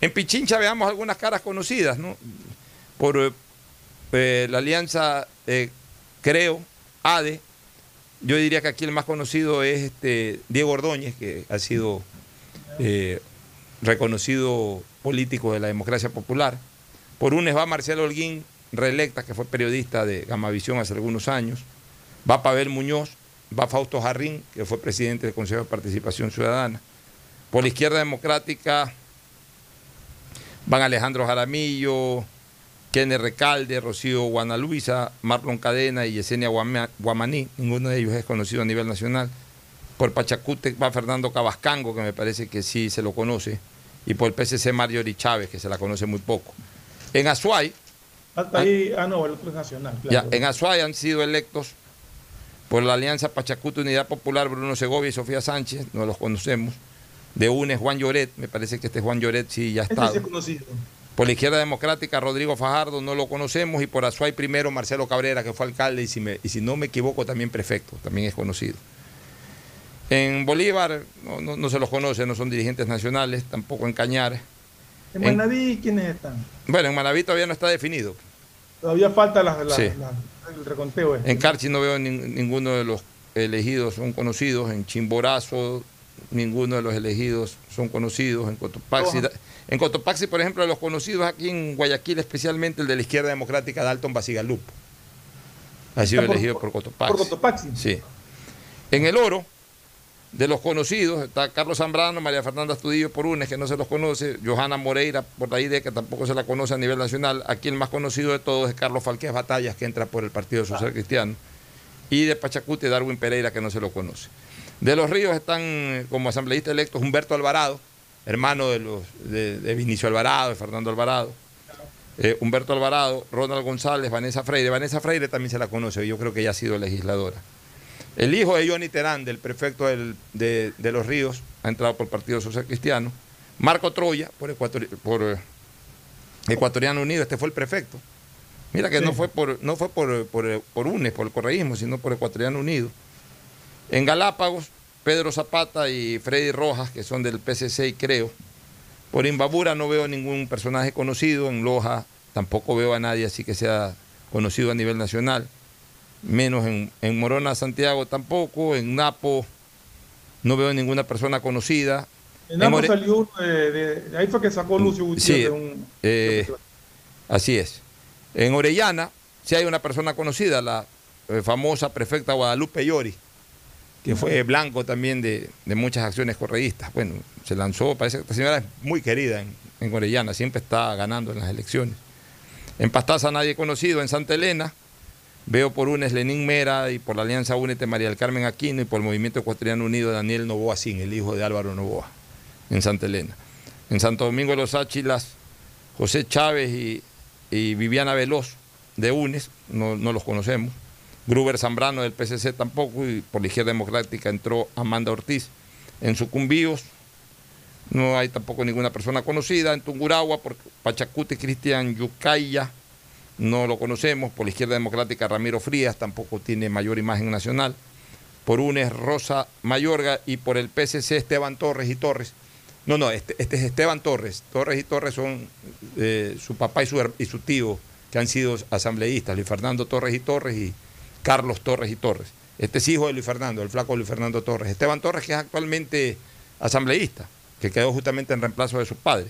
En Pichincha veamos algunas caras conocidas, ¿no? Por eh, eh, la alianza eh, Creo, ADE, yo diría que aquí el más conocido es este Diego Ordóñez, que ha sido reconocido político de la democracia popular. Por UNES va Marcelo Holguín, reelecta, que fue periodista de Gamavisión hace algunos años. Va Pavel Muñoz, va Fausto Jarrín, que fue presidente del Consejo de Participación Ciudadana. Por la izquierda democrática van Alejandro Jaramillo, Kenneth Recalde, Rocío Guanaluisa, Marlon Cadena y Yesenia Guama- Guamaní. Ninguno de ellos es conocido a nivel nacional. Por Pachacútec va Fernando Cabascango, que me parece que sí se lo conoce. Y por el PCC Marjorie Chávez, que se la conoce muy poco. En Azuay, Hasta ahí, ah, no, el otro es nacional. ya, en Azuay han sido electos por la Alianza Pachacuta Unidad Popular Bruno Segovia y Sofía Sánchez, no los conocemos. De UNES Juan Lloret, me parece que este Juan Lloret sí ya Ese estado. sí es. Por la izquierda democrática, Rodrigo Fajardo, no lo conocemos. Y por Azuay primero, Marcelo Cabrera, que fue alcalde y si, me- y si no me equivoco, también prefecto, también es conocido. En Bolívar no, no- no se los conoce, no son dirigentes nacionales, tampoco en Cañares. En En- Manaví, ¿quiénes están? Bueno, en Manaví todavía no está definido. Todavía falta la, la- Sí. la- el reconteo. este. En Carchi no veo nin- ninguno de los elegidos son conocidos. En Chimborazo, ninguno de los elegidos son conocidos. En Cotopaxi, en Cotopaxi, por ejemplo, de los conocidos aquí en Guayaquil, especialmente el de la izquierda democrática, Dalton Basigalup. Ha sido por- elegido por Cotopaxi. Por Cotopaxi. Sí. En el oro, de los conocidos, está Carlos Zambrano, María Fernanda Astudillo por UNES, que no se los conoce, Johanna Moreira por la IDE, que tampoco se la conoce a nivel nacional. Aquí el más conocido de todos es Carlos Falqués Batallas, que entra por el Partido Social Cristiano. Y de Pachacute, Darwin Pereira, que no se lo conoce. De los ríos están como asambleístas electos Humberto Alvarado, hermano de, los, de, de Vinicio Alvarado, de Fernando Alvarado. Eh, Humberto Alvarado, Ronald González, Vanessa Freire. Vanessa Freire también se la conoce, yo creo que ya ha sido legisladora. El hijo de Johnny Terán, del prefecto del- de, de Los Ríos, ha entrado por el Partido Social Cristiano. Marco Troya, por, Ecuatori- por eh, Ecuatoriano Unido, este fue el prefecto. Mira que Sí. no fue por no fue por, por, por UNES, por el correísmo, sino por Ecuatoriano Unido. En Galápagos, Pedro Zapata y Freddy Rojas, que son del PCC creo. Por Imbabura no veo ningún personaje conocido. En Loja tampoco veo a nadie así que sea conocido a nivel nacional. Menos en, en Morona, Santiago tampoco. En Napo no veo ninguna persona conocida. En More- salió uno de, de- ahí fue que sacó Lucio Gutiérrez Sí, de un- eh, así es. En Orellana sí hay una persona conocida, la eh, famosa prefecta Guadalupe Llori, que fue blanco también de, muchas acciones correístas. Bueno, se lanzó, parece que esta señora es muy querida en, en siempre está ganando en las elecciones. En Pastaza nadie conocido, en Santa Elena veo por UNES Lenín Mera y por la Alianza Únete María del Carmen Aquino y por el Movimiento Ecuatoriano Unido Daniel Novoa Sin, el hijo de Álvaro Novoa, en Santa Elena. En Santo Domingo de los Áchilas, José Chávez y, y Viviana Veloz de UNES, no, no los conocemos. Gruber Zambrano del PCC tampoco y por la izquierda democrática entró Amanda Ortiz. En Sucumbíos no hay tampoco ninguna persona conocida. En Tunguragua por Pachacuti Cristian Yucaya no lo conocemos. Por la izquierda democrática Ramiro Frías tampoco tiene mayor imagen nacional. Por UNES Rosa Mayorga y por el PCC Esteban Torres y Torres No, no, este, este es Esteban Torres. Torres y Torres son eh, su papá y su, y su tío que han sido asambleístas, Luis Fernando Torres y Torres y Carlos Torres y Torres. Este es hijo de Luis Fernando, el flaco Luis Fernando Torres. Esteban Torres, que es actualmente asambleísta, que quedó justamente en reemplazo de su padre.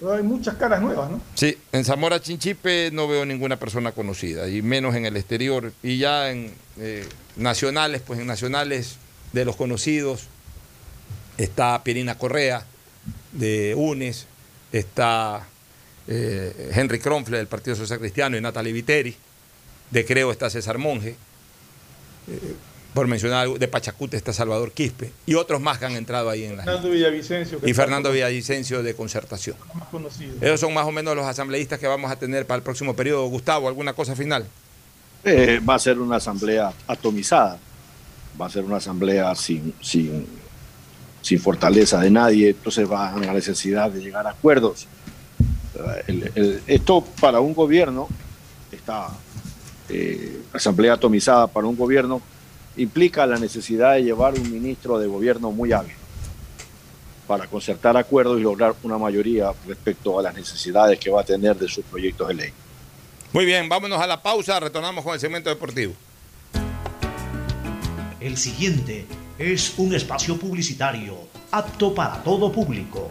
Pero hay muchas caras nuevas, ¿no? Sí, en Zamora Chinchipe no veo ninguna persona conocida, y menos en el exterior. Y ya en eh, nacionales, pues en nacionales de los conocidos está Pirina Correa de UNES, está eh, Henry Kronfle del Partido Social Cristiano y Natalie Viteri. De Creo está César Monge. eh, por mencionar algo, de Pachacute está Salvador Quispe. Y otros más que han entrado ahí en la. Fernando Villavicencio. Y está Fernando Villavicencio de Concertación. más conocido. Esos son más o menos los asambleístas que vamos a tener para el próximo periodo. Gustavo, ¿alguna cosa final? Eh, va a ser una asamblea atomizada, va a ser una asamblea sin, sin, sin fortaleza de nadie, entonces va a la necesidad de llegar a acuerdos. Eh, el- el- esto para un gobierno, esta eh, asamblea atomizada para un gobierno, implica la necesidad de llevar un ministro de gobierno muy hábil para concertar acuerdos y lograr una mayoría respecto a las necesidades que va a tener de sus proyectos de ley. Muy bien, vámonos a la pausa, retornamos con el segmento deportivo. El siguiente es un espacio publicitario apto para todo público.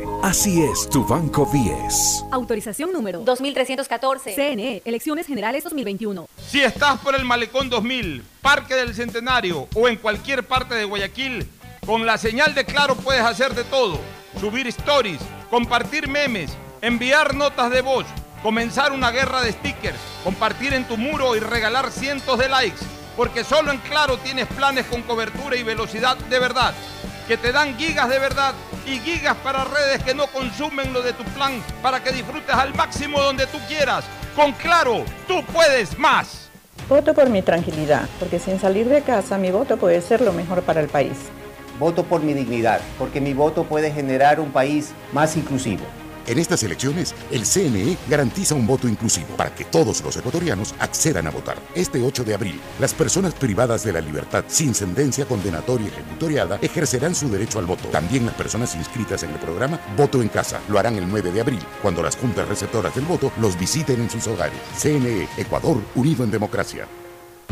Así es tu Banco 10. Autorización número 2314. CNE, Elecciones Generales 2021. Si estás por el Malecón 2000, Parque del Centenario o en cualquier parte de Guayaquil, con la señal de Claro puedes hacer de todo. Subir stories, compartir memes, enviar notas de voz, comenzar una guerra de stickers, compartir en tu muro y regalar cientos de likes. Porque solo en Claro tienes planes con cobertura y velocidad de verdad, que te dan gigas de verdad y gigas para redes que no consumen lo de tu plan para que disfrutes al máximo donde tú quieras. Con Claro, tú puedes más. Voto por mi tranquilidad, porque sin salir de casa mi voto puede ser lo mejor para el país. Voto por mi dignidad, porque mi voto puede generar un país más inclusivo. En estas elecciones, el CNE garantiza un voto inclusivo para que todos los ecuatorianos accedan a votar. Este 8 de abril, las personas privadas de la libertad sin sentencia condenatoria ejecutoriada ejercerán su derecho al voto. También las personas inscritas en el programa Voto en Casa lo harán el 9 de abril, cuando las juntas receptoras del voto los visiten en sus hogares. CNE, Ecuador, unido en democracia.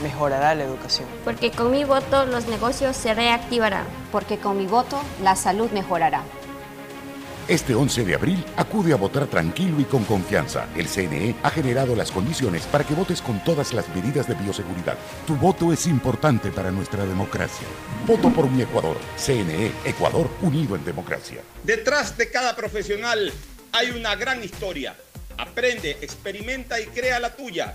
mejorará la educación. Porque con mi voto los negocios se reactivarán. Porque con mi voto la salud mejorará. Este 11 de abril, acude a votar tranquilo y con confianza. El CNE ha generado las condiciones para que votes con todas las medidas de bioseguridad. Tu voto es importante para nuestra democracia. Voto por mi Ecuador. CNE, Ecuador unido en democracia. Detrás de cada profesional hay una gran historia. Aprende, experimenta y crea la tuya.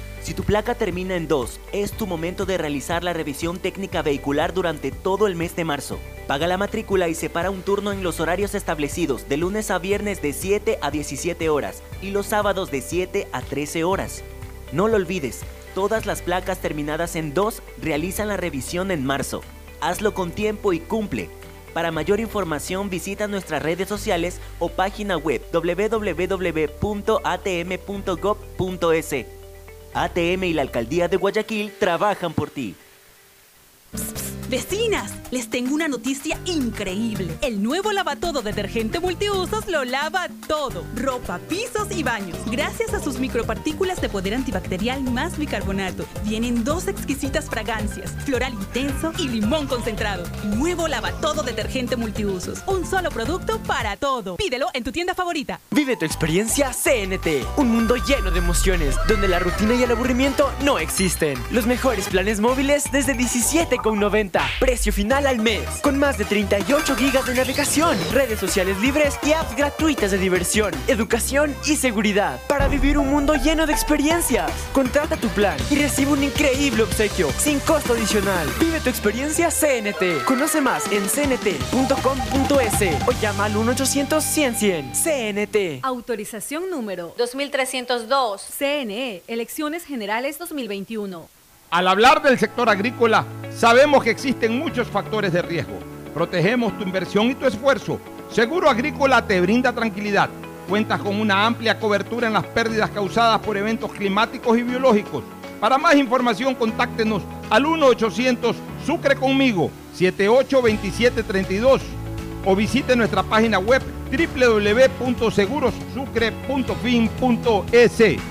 Si tu placa termina en 2, es tu momento de realizar la revisión técnica vehicular durante todo el mes de marzo. Paga la matrícula y separa un turno en los horarios establecidos de lunes a viernes de 7 a 17 horas y los sábados de 7 a 13 horas. No lo olvides, todas las placas terminadas en 2 realizan la revisión en marzo. Hazlo con tiempo y cumple. Para mayor información visita nuestras redes sociales o página web www.atm.gov.es. ATM y la Alcaldía de Guayaquil trabajan por ti. Vecinas, les tengo una noticia increíble. El nuevo lavatodo detergente multiusos lo lava todo. Ropa, pisos y baños. Gracias a sus micropartículas de poder antibacterial más bicarbonato. Vienen dos exquisitas fragancias, floral intenso y limón concentrado. Nuevo lavatodo detergente multiusos. Un solo producto para todo. Pídelo en tu tienda favorita. Vive tu experiencia CNT. Un mundo lleno de emociones, donde la rutina y el aburrimiento no existen. Los mejores planes móviles desde 17,90. Precio final al mes. Con más de 38 gigas de navegación, redes sociales libres y apps gratuitas de diversión, educación y seguridad. Para vivir un mundo lleno de experiencias. Contrata tu plan y recibe un increíble obsequio sin costo adicional. Vive tu experiencia CNT. Conoce más en cnt.com.es o llama al 1-800-100-100. CNT. Autorización número 2302. CNE, Elecciones Generales 2021. Al hablar del sector agrícola, sabemos que existen muchos factores de riesgo. Protegemos tu inversión y tu esfuerzo. Seguro Agrícola te brinda tranquilidad. Cuentas con una amplia cobertura en las pérdidas causadas por eventos climáticos y biológicos. Para más información, contáctenos al 1-800 Sucre conmigo 782732 o visite nuestra página web www.segurosucre.fin.es.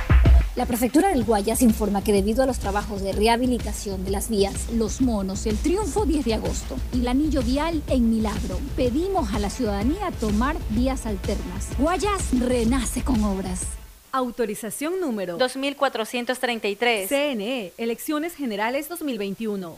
La prefectura del Guayas informa que debido a los trabajos de rehabilitación de las vías Los Monos, el Triunfo 10 de agosto y el anillo vial en Milagro, pedimos a la ciudadanía tomar vías alternas. Guayas renace con obras. Autorización número 2433. CNE, Elecciones Generales 2021.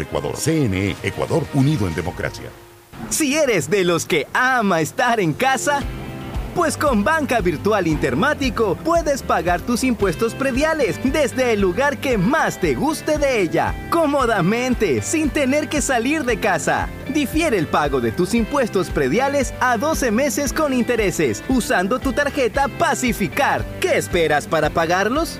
Ecuador. CNE, Ecuador unido en democracia. Si eres de los que ama estar en casa, pues con Banca Virtual Intermático puedes pagar tus impuestos prediales desde el lugar que más te guste de ella, cómodamente, sin tener que salir de casa. Difiere el pago de tus impuestos prediales a 12 meses con intereses, usando tu tarjeta Pacificar. ¿Qué esperas para pagarlos?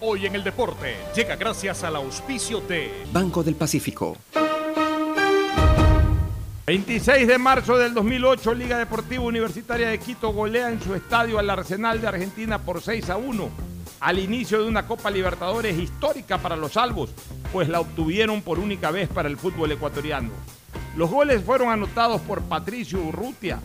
Hoy en el deporte llega gracias al auspicio de Banco del Pacífico. 26 de marzo del 2008, Liga Deportiva Universitaria de Quito golea en su estadio al Arsenal de Argentina por 6 a 1, al inicio de una Copa Libertadores histórica para los salvos, pues la obtuvieron por única vez para el fútbol ecuatoriano. Los goles fueron anotados por Patricio Urrutia,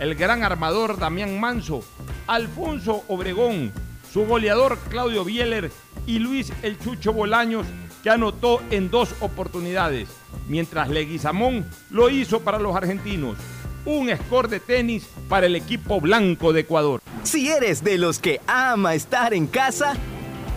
el gran armador Damián Manso, Alfonso Obregón, su goleador Claudio Bieler y Luis El Chucho Bolaños, que anotó en dos oportunidades, mientras Leguizamón lo hizo para los argentinos. Un score de tenis para el equipo blanco de Ecuador. Si eres de los que ama estar en casa,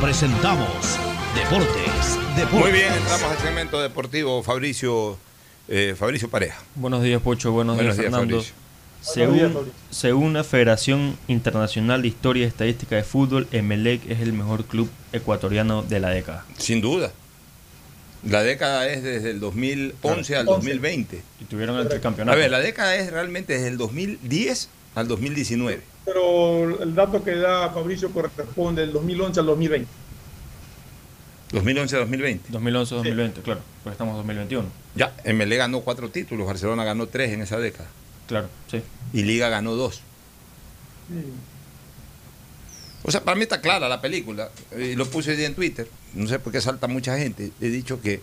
presentamos Deportes. Deportes. Muy bien, entramos al segmento deportivo. Fabricio, eh, Fabricio Pareja. Buenos días, Pocho. Buenos, Buenos días, días, Fernando. Fabricio. Según, Buenos días, Fabricio. según la Federación Internacional de Historia y Estadística de Fútbol, Emelec es el mejor club ecuatoriano de la década. Sin duda. La década es desde el 2011 al 2020. Y tuvieron el tricampeonato. A ver, la década es realmente desde el 2010 al 2019. Pero el dato que da Fabricio corresponde del 2011 al 2020. 2011-2020. 2011-2020, claro, pues estamos en 2021. Ya, MLE ganó cuatro títulos, Barcelona ganó tres en esa década. Claro, sí. Y Liga ganó dos. O sea, para mí está clara la película. Y lo puse hoy en Twitter. No sé por qué salta mucha gente. He dicho que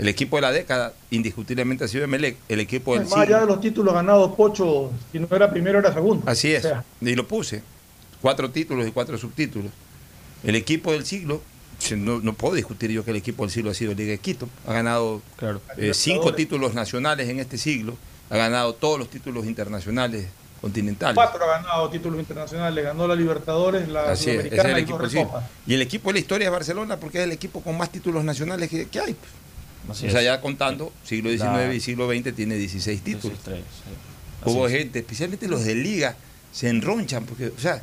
el equipo de la década indiscutiblemente ha sido Emelec. El equipo del Más allá de los títulos ganados, Pocho, si no era primero, era segundo. Así es. O sea, Y lo puse. Cuatro títulos y cuatro subtítulos. El equipo del siglo, si no, no puedo discutir yo que el equipo del siglo ha sido Liga de Quito. Ha ganado eh, cinco títulos nacionales en este siglo. Ha ganado todos los títulos internacionales continentales. cuatro ha ganado títulos internacionales, ganó la Libertadores, la Así es, ese es Sudamericana el y equipo dos del siglo. Recopas. Y el equipo de la historia es Barcelona porque es el equipo con más títulos nacionales que, que hay. Así o sea, ya contando, siglo XIX La- y siglo XX tiene 16 títulos. 16, sí. Hubo es. gente, especialmente los de Liga, se enronchan porque, o sea,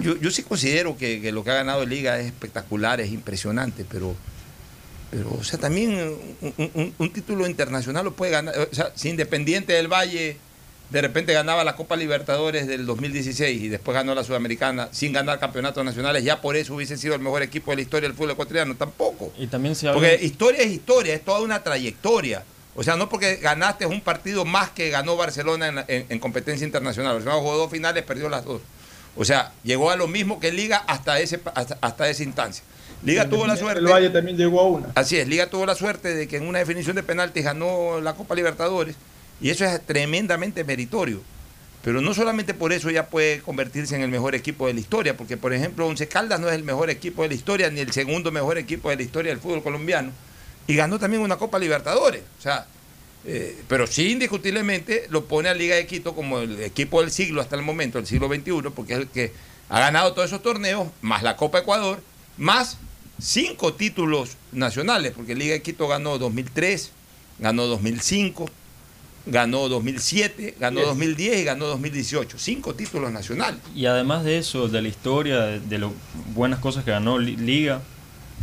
yo, yo sí considero que, que lo que ha ganado Liga es espectacular, es impresionante, pero, pero o sea, también un- un título internacional lo puede ganar. O sea, si Independiente del Valle de repente ganaba la Copa Libertadores del 2016 y después ganó la Sudamericana sin ganar campeonatos nacionales, ya por eso hubiese sido el mejor equipo de la historia del fútbol ecuatoriano, tampoco. Y también se habla... Porque historia es historia, es toda una trayectoria. O sea, no porque ganaste un partido más que ganó Barcelona en, en- en competencia internacional. Barcelona jugó dos finales, perdió las dos. O sea, llegó a lo mismo que Liga hasta, ese, hasta, hasta esa instancia. Liga tuvo la suerte. El Valle también llegó a una. Así es, Liga tuvo la suerte de que en una definición de penaltis ganó la Copa Libertadores y eso es tremendamente meritorio. Pero no solamente por eso ya puede convertirse en el mejor equipo de la historia, porque por ejemplo Once Caldas no es el mejor equipo de la historia ni el segundo mejor equipo de la historia del fútbol colombiano y ganó también una Copa Libertadores. O sea, eh, pero sí indiscutiblemente lo pone a Liga de Quito como el equipo del siglo hasta el momento, el siglo XXI, porque es el que ha ganado todos esos torneos, más la Copa Ecuador, más cinco títulos nacionales, porque Liga de Quito ganó 2003, ganó 2005, ganó 2007, ganó Diez. 2010 y ganó 2018. Cinco títulos nacionales. Y además de eso, de la historia, de, de lo buenas cosas que ganó Li- Liga,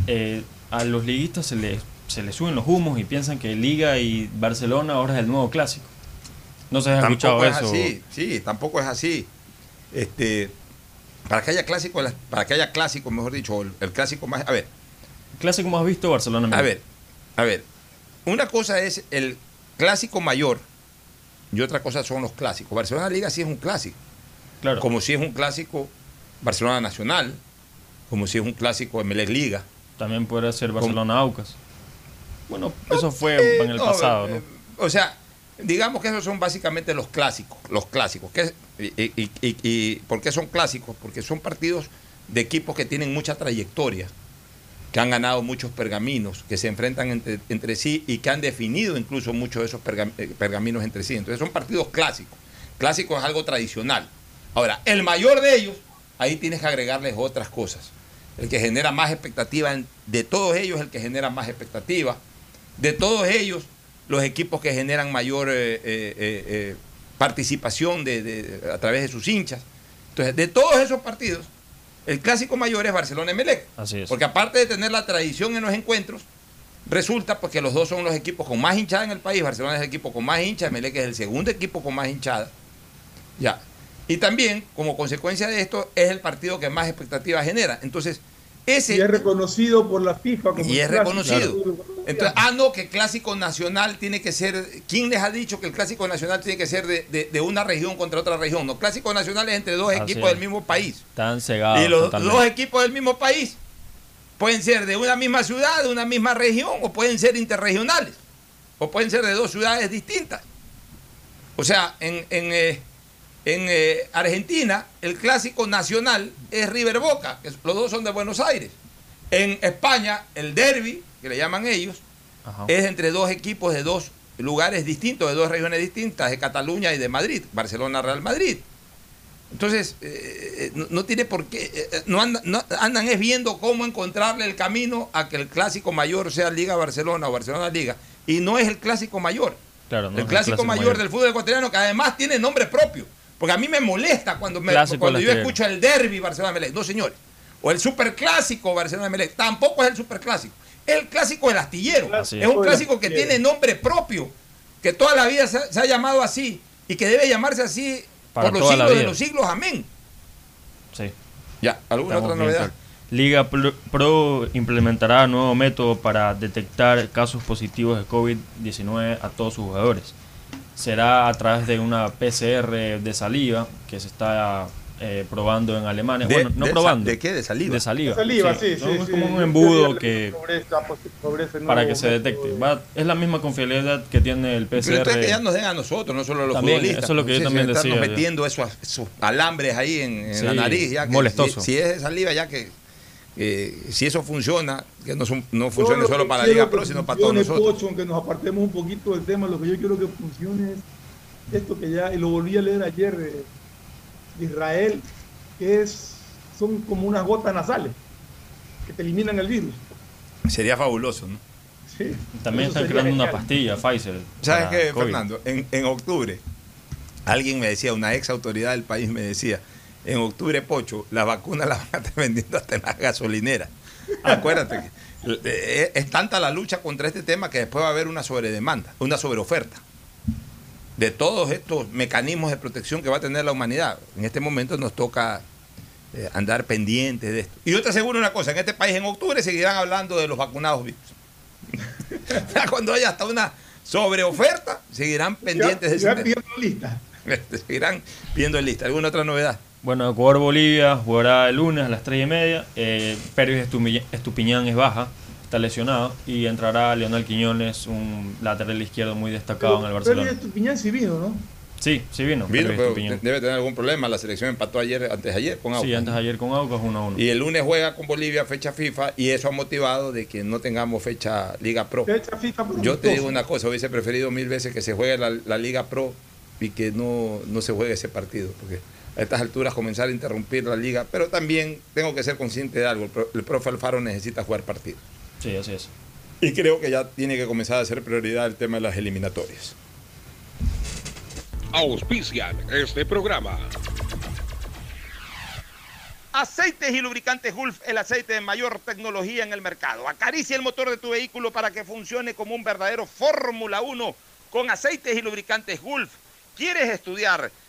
eh, a los liguistas se les, se les suben los humos y piensan que Liga y Barcelona ahora es el nuevo clásico. No se ha escuchado es eso. así, sí, tampoco es así. Este, para que haya clásico, para que haya clásico, mejor dicho, el, el clásico más, a ver, Clásico más visto Barcelona. A ver, a ver. Una cosa es el clásico mayor y otra cosa son los clásicos. Barcelona Liga sí es un clásico. Claro. Como si es un clásico Barcelona Nacional, como si es un clásico Emelec Liga. También puede ser Barcelona Aucas. Bueno, eso fue en el no, pasado, eh, ¿no? O sea, digamos que esos son básicamente los clásicos. Los clásicos. ¿Qué- y, y- y- y por qué son clásicos? Porque son partidos de equipos que tienen mucha trayectoria, que han ganado muchos pergaminos, que se enfrentan entre, entre sí y que han definido incluso muchos de esos eh, pergaminos entre sí. Entonces son partidos clásicos. Clásico es algo tradicional. Ahora, el mayor de ellos, ahí tienes que agregarles otras cosas. El que genera más expectativa, de todos ellos, el que genera más expectativa. De todos ellos, los equipos que generan mayor eh, eh, participación de, de- a través de sus hinchas. Entonces, de todos esos partidos, el clásico mayor es Barcelona-Emelec. Así es. Porque aparte de tener la tradición en los encuentros, resulta porque los dos son los equipos con más hinchada en el país. Barcelona es el equipo con más hinchas, Emelec es el segundo equipo con más hinchada. Ya. Y también, como consecuencia de esto, es el partido que más expectativas genera. Entonces, ese... Y es reconocido por la FIFA como Y es clásico. reconocido. Entonces, ah, no, que el clásico nacional tiene que ser. ¿Quién les ha dicho que el clásico nacional tiene que ser de, de- de una región contra otra región? No, clásico nacional es entre dos Así equipos es. del mismo país. Están cegados. y los totalmente. dos equipos del mismo país pueden ser de una misma ciudad, de una misma región, o pueden ser interregionales, o pueden ser de dos ciudades distintas. O sea, en, en, eh, en, eh, Argentina, el clásico nacional es River Boca, que los dos son de Buenos Aires. En España, el derby, que le llaman ellos, Ajá. es entre dos equipos de dos lugares distintos, de dos regiones distintas, de Cataluña y de Madrid, Barcelona-Real Madrid. Entonces, eh, eh, no, no tiene por qué, eh, no, andan, no- andan es viendo cómo encontrarle el camino a que el clásico mayor sea Liga Barcelona o Barcelona Liga. Y no es el clásico mayor. Claro, no el clásico, mayor, del fútbol ecuatoriano, que además tiene nombre propio. Porque a mí me molesta cuando, me- Clásico cuando yo escucho el derby Barcelona-Melec. No, señores. O el superclásico Barcelona-Melec. Tampoco es el superclásico. Es el clásico del astillero. Es un clásico que tiene nombre propio. Que toda la vida se, se ha llamado así. Y que debe llamarse así Para por los siglos de los siglos. Amén. Sí. Ya, ¿alguna Estamos otra novedad? Liga Pro, Pro implementará nuevo método para detectar casos positivos de COVID-19 a todos sus jugadores. Será a través de una PCR de saliva que se está eh, probando en Alemania. De- bueno, no de probando. ¿de qué? ¿De saliva? De saliva. Saliva, sí, sí. ¿no? Es sí. como un embudo que sobre esta- sobre ese para que se detecte. de- Va- es la misma confiabilidad que tiene el Pero PCR. entonces que ya nos den a nosotros, no solo a los También, futbolistas. eso es lo que yo también decía, metiendo esos, esos alambres ahí en, en Sí, la nariz. Ya que molestoso. Si, si es de saliva, ya que eh, si eso funciona, que no, son- no funcione lo solo para la Liga Pro, sino para todos nosotros. Pocho, aunque nos apartemos un poquito del tema, lo que yo quiero que funcione es esto que ya, y lo volví a leer ayer de, de Israel, que es son como unas gotas nasales que te eliminan el virus. Sería fabuloso, ¿no? Sí. También están creando una genial. pastilla, Pfizer. ¿Sabes para qué, COVID. Fernando? En, en octubre, alguien me decía, una ex autoridad del país me decía, en octubre, Pocho, las vacunas las van a estar vendiendo hasta en las gasolineras. Acuérdate que eh, es tanta la lucha contra este tema que después va a haber una sobredemanda, una sobreoferta de todos estos mecanismos de protección que va a tener la humanidad. En este momento nos toca eh, andar pendientes de esto. Y yo te aseguro una cosa, en este país en octubre seguirán hablando de los vacunados vivos. (laughs) Cuando haya hasta una sobreoferta, seguirán pendientes de Ya tema. pidiendo lista. (laughs) Seguirán viendo en lista. ¿Alguna otra novedad? Bueno, Ecuador-Bolivia jugará el lunes a las 3 y media. Eh, Pérez Estupi- Estupiñán es baja, está lesionado. Y entrará Leonel Quiñones, un lateral izquierdo muy destacado en el Barcelona. Pero Estupiñán sí vino, ¿no? Sí, sí vino. Vino, Pérez pero debe tener algún problema. La selección empató ayer, antes de ayer con Aucas. Sí, antes de ayer con Aucas 1 a 1. Y el lunes juega con Bolivia fecha FIFA y eso ha motivado de que no tengamos fecha Liga Pro. Fecha FIFA por Yo te digo una cosa, hubiese preferido mil veces que se juegue la, la Liga Pro y que no, no se juegue ese partido, porque a estas alturas comenzar a interrumpir la liga, pero también tengo que ser consciente de algo, el, pro- el profe Alfaro necesita jugar partidos. Sí, así es. Y creo que ya tiene que comenzar a ser prioridad el tema de las eliminatorias. Auspician este programa. Aceites y lubricantes Gulf, el aceite de mayor tecnología en el mercado. Acaricia el motor de tu vehículo para que funcione como un verdadero Fórmula 1 con aceites y lubricantes Gulf. ¿Quieres estudiar,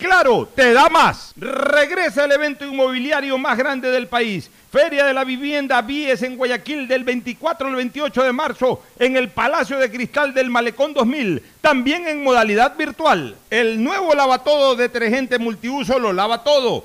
Claro, te da más. Regresa el evento inmobiliario más grande del país. Feria de la Vivienda Vies en Guayaquil del 24 al 28 de marzo en el Palacio de Cristal del Malecón 2000, también en modalidad virtual. El nuevo lavatodo detergente multiuso lo lava todo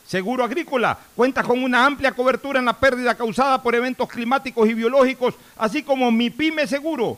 Seguro Agrícola cuenta con una amplia cobertura en la pérdida causada por eventos climáticos y biológicos, así como Mi Pyme Seguro,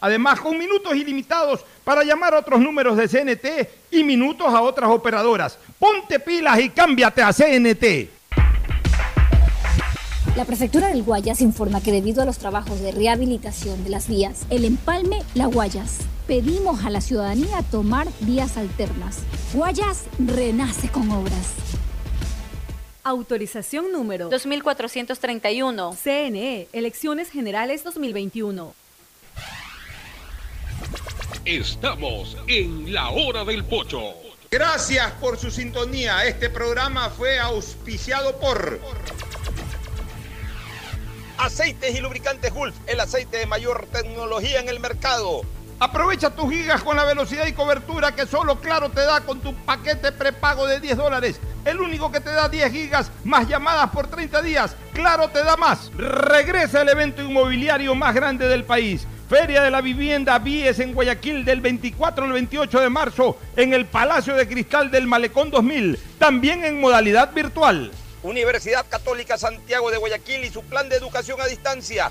Además, con minutos ilimitados para llamar a otros números de CNT y minutos a otras operadoras. Ponte pilas y cámbiate a CNT. La Prefectura del Guayas informa que debido a los trabajos de rehabilitación de las vías, el empalme La Guayas, pedimos a la ciudadanía tomar vías alternas. Guayas renace con obras. Autorización número 2431. CNE, Elecciones Generales 2021. Estamos en la hora del pocho. Gracias por su sintonía. Este programa fue auspiciado por Aceites y Lubricantes Gulf, el aceite de mayor tecnología en el mercado. Aprovecha tus gigas con la velocidad y cobertura que solo Claro te da con tu paquete prepago de 10 dólares. El único que te da 10 gigas más llamadas por 30 días. Claro te da más. Regresa el evento inmobiliario más grande del país. Feria de la Vivienda Vies en Guayaquil del 24 al 28 de marzo en el Palacio de Cristal del Malecón 2000, también en modalidad virtual. Universidad Católica Santiago de Guayaquil y su plan de educación a distancia,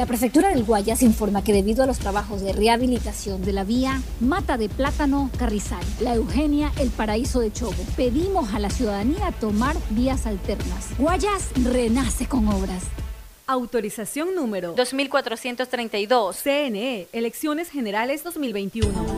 La Prefectura del Guayas informa que debido a los trabajos de rehabilitación de la vía Mata de Plátano Carrizal, La Eugenia, El Paraíso de Chobo, pedimos a la ciudadanía tomar vías alternas. Guayas renace con obras. Autorización número 2432. CNE, Elecciones Generales 2021.